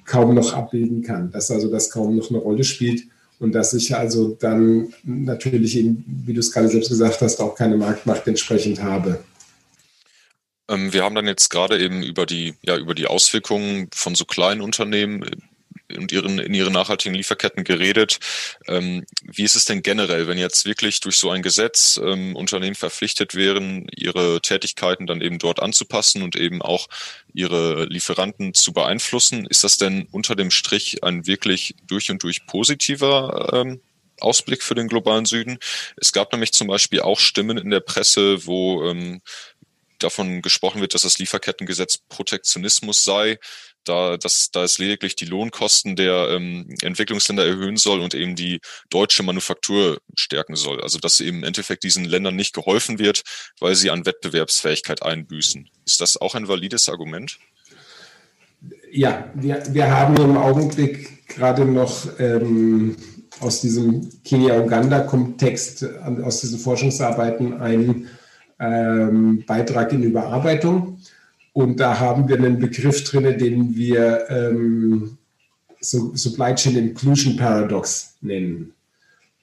kaum noch abbilden kann, dass also das kaum noch eine Rolle spielt und dass ich also dann natürlich eben, wie du es gerade selbst gesagt hast, auch keine Marktmacht entsprechend habe. Ähm, wir haben dann jetzt gerade eben über die, ja, über die Auswirkungen von so kleinen Unternehmen äh, und ihren, in ihren nachhaltigen Lieferketten geredet. Ähm, wie ist es denn generell, wenn jetzt wirklich durch so ein Gesetz ähm, Unternehmen verpflichtet wären, ihre Tätigkeiten dann eben dort anzupassen und eben auch ihre Lieferanten zu beeinflussen? Ist das denn unter dem Strich ein wirklich durch und durch positiver ähm, Ausblick für den globalen Süden? Es gab nämlich zum Beispiel auch Stimmen in der Presse, wo ähm, davon gesprochen wird, dass das Lieferkettengesetz Protektionismus sei, da, dass, da es lediglich die Lohnkosten der ähm, Entwicklungsländer erhöhen soll und eben die deutsche Manufaktur stärken soll. Also dass im Endeffekt diesen Ländern nicht geholfen wird, weil sie an Wettbewerbsfähigkeit einbüßen. Ist das auch ein valides Argument? Ja, wir, wir haben im Augenblick gerade noch ähm, aus diesem Kenia-Uganda-Kontext, aus diesen Forschungsarbeiten ein ähm, Beitrag in Überarbeitung. Und da haben wir einen Begriff drin, den wir ähm, Supply Chain Inclusion Paradox nennen.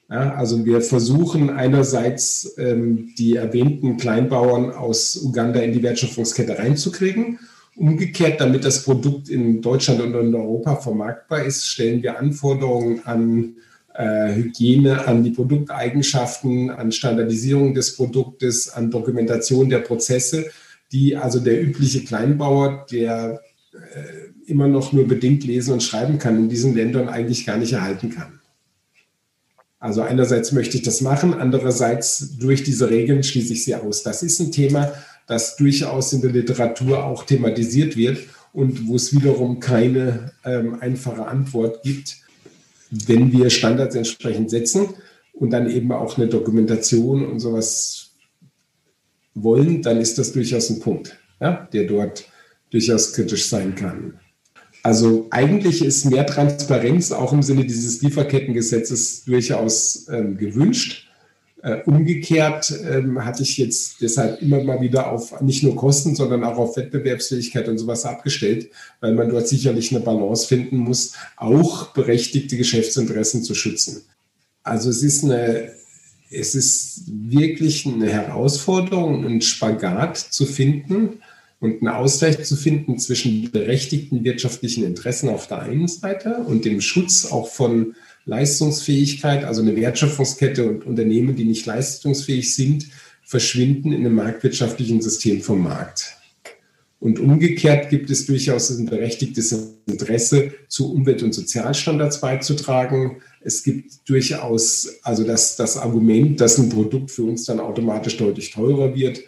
Ja, also wir versuchen einerseits ähm, die erwähnten Kleinbauern aus Uganda in die Wertschöpfungskette reinzukriegen. Umgekehrt, damit das Produkt in Deutschland und in Europa vermarktbar ist, stellen wir Anforderungen an Hygiene, an die Produkteigenschaften, an Standardisierung des Produktes, an Dokumentation der Prozesse, die also der übliche Kleinbauer, der äh, immer noch nur bedingt lesen und schreiben kann, in diesen Ländern eigentlich gar nicht erhalten kann. Also einerseits möchte ich das machen, andererseits durch diese Regeln schließe ich sie aus. Das ist ein Thema, das durchaus in der Literatur auch thematisiert wird und wo es wiederum keine ähm, einfache Antwort gibt wenn wir Standards entsprechend setzen und dann eben auch eine Dokumentation und sowas wollen, dann ist das durchaus ein Punkt, ja, der dort durchaus kritisch sein kann. Also eigentlich ist mehr Transparenz auch im Sinne dieses Lieferkettengesetzes durchaus ähm, gewünscht. Äh, umgekehrt ähm, hatte ich jetzt deshalb immer mal wieder auf nicht nur Kosten, sondern auch auf Wettbewerbsfähigkeit und sowas abgestellt, weil man dort sicherlich eine Balance finden muss, auch berechtigte Geschäftsinteressen zu schützen. Also es ist eine, es ist wirklich eine Herausforderung, einen Spagat zu finden und einen Ausgleich zu finden zwischen berechtigten wirtschaftlichen Interessen auf der einen Seite und dem Schutz auch von Leistungsfähigkeit, also eine Wertschöpfungskette und Unternehmen, die nicht leistungsfähig sind, verschwinden in einem marktwirtschaftlichen System vom Markt. Und umgekehrt gibt es durchaus ein berechtigtes Interesse, zu Umwelt- und Sozialstandards beizutragen. Es gibt durchaus also das, das Argument, dass ein Produkt für uns dann automatisch deutlich teurer wird.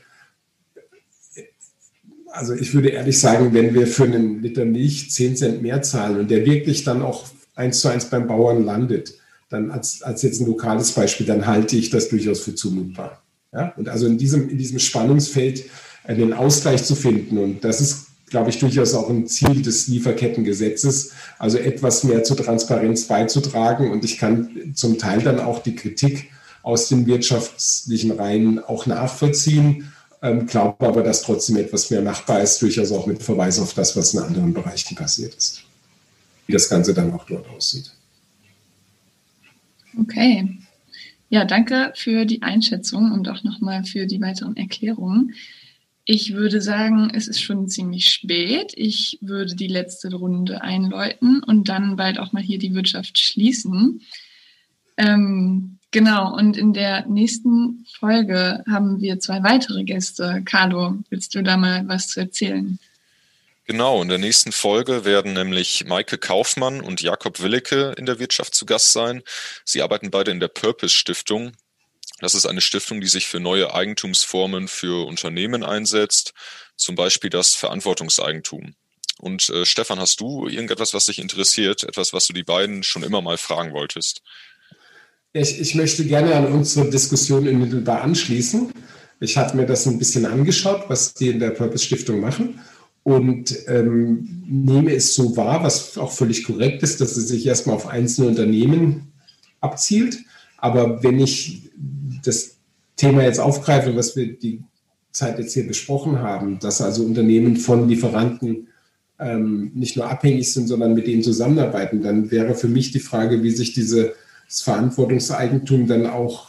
Also ich würde ehrlich sagen, wenn wir für einen Liter Milch 10 Cent mehr zahlen und der wirklich dann auch eins zu eins beim Bauern landet, dann als, als jetzt ein lokales Beispiel, dann halte ich das durchaus für zumutbar. Ja? Und also in diesem, in diesem Spannungsfeld einen Ausgleich zu finden. Und das ist, glaube ich, durchaus auch ein Ziel des Lieferkettengesetzes, also etwas mehr zur Transparenz beizutragen. Und ich kann zum Teil dann auch die Kritik aus den wirtschaftlichen Reihen auch nachvollziehen. Ähm, glaube aber, dass trotzdem etwas mehr machbar ist, durchaus auch mit Verweis auf das, was in anderen Bereichen passiert ist wie das Ganze dann auch dort aussieht. Okay. Ja, danke für die Einschätzung und auch nochmal für die weiteren Erklärungen. Ich würde sagen, es ist schon ziemlich spät. Ich würde die letzte Runde einläuten und dann bald auch mal hier die Wirtschaft schließen. Ähm, genau, und in der nächsten Folge haben wir zwei weitere Gäste. Carlo, willst du da mal was zu erzählen? Genau, in der nächsten Folge werden nämlich Maike Kaufmann und Jakob Willecke in der Wirtschaft zu Gast sein. Sie arbeiten beide in der Purpose Stiftung. Das ist eine Stiftung, die sich für neue Eigentumsformen für Unternehmen einsetzt, zum Beispiel das Verantwortungseigentum. Und äh, Stefan, hast du irgendetwas, was dich interessiert, etwas, was du die beiden schon immer mal fragen wolltest? Ich, ich möchte gerne an unsere Diskussion unmittelbar anschließen. Ich habe mir das ein bisschen angeschaut, was die in der Purpose Stiftung machen und ähm, nehme es so wahr, was auch völlig korrekt ist, dass es sich erstmal auf einzelne Unternehmen abzielt. Aber wenn ich das Thema jetzt aufgreife, was wir die Zeit jetzt hier besprochen haben, dass also Unternehmen von Lieferanten ähm, nicht nur abhängig sind, sondern mit denen zusammenarbeiten, dann wäre für mich die Frage, wie sich diese das Verantwortungseigentum dann auch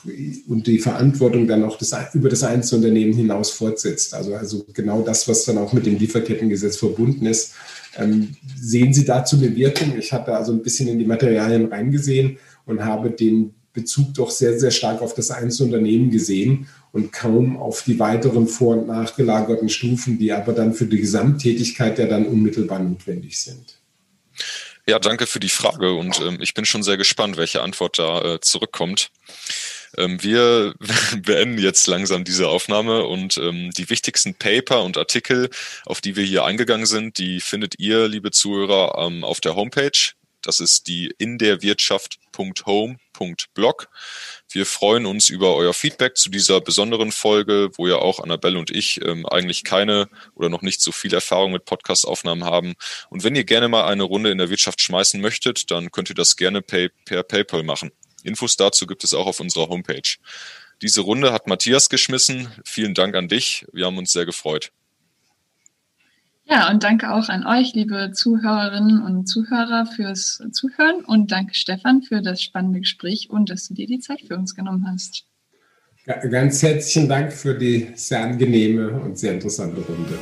und die Verantwortung dann auch das, über das Einzelunternehmen hinaus fortsetzt. Also, also genau das, was dann auch mit dem Lieferkettengesetz verbunden ist. Ähm, sehen Sie dazu eine Wirkung? Ich hatte also ein bisschen in die Materialien reingesehen und habe den Bezug doch sehr, sehr stark auf das Einzelunternehmen gesehen und kaum auf die weiteren vor- und nachgelagerten Stufen, die aber dann für die Gesamttätigkeit ja dann unmittelbar notwendig sind. Ja, danke für die Frage und ähm, ich bin schon sehr gespannt, welche Antwort da äh, zurückkommt. Ähm, wir beenden jetzt langsam diese Aufnahme und ähm, die wichtigsten Paper und Artikel, auf die wir hier eingegangen sind, die findet ihr, liebe Zuhörer, auf der Homepage. Das ist die in der Wirtschaft.home.blog. Wir freuen uns über euer Feedback zu dieser besonderen Folge, wo ja auch Annabelle und ich ähm, eigentlich keine oder noch nicht so viel Erfahrung mit Podcast-Aufnahmen haben. Und wenn ihr gerne mal eine Runde in der Wirtschaft schmeißen möchtet, dann könnt ihr das gerne pay per PayPal machen. Infos dazu gibt es auch auf unserer Homepage. Diese Runde hat Matthias geschmissen. Vielen Dank an dich. Wir haben uns sehr gefreut. Ja, und danke auch an euch, liebe Zuhörerinnen und Zuhörer, fürs Zuhören und danke Stefan für das spannende Gespräch und dass du dir die Zeit für uns genommen hast. Ganz herzlichen Dank für die sehr angenehme und sehr interessante Runde.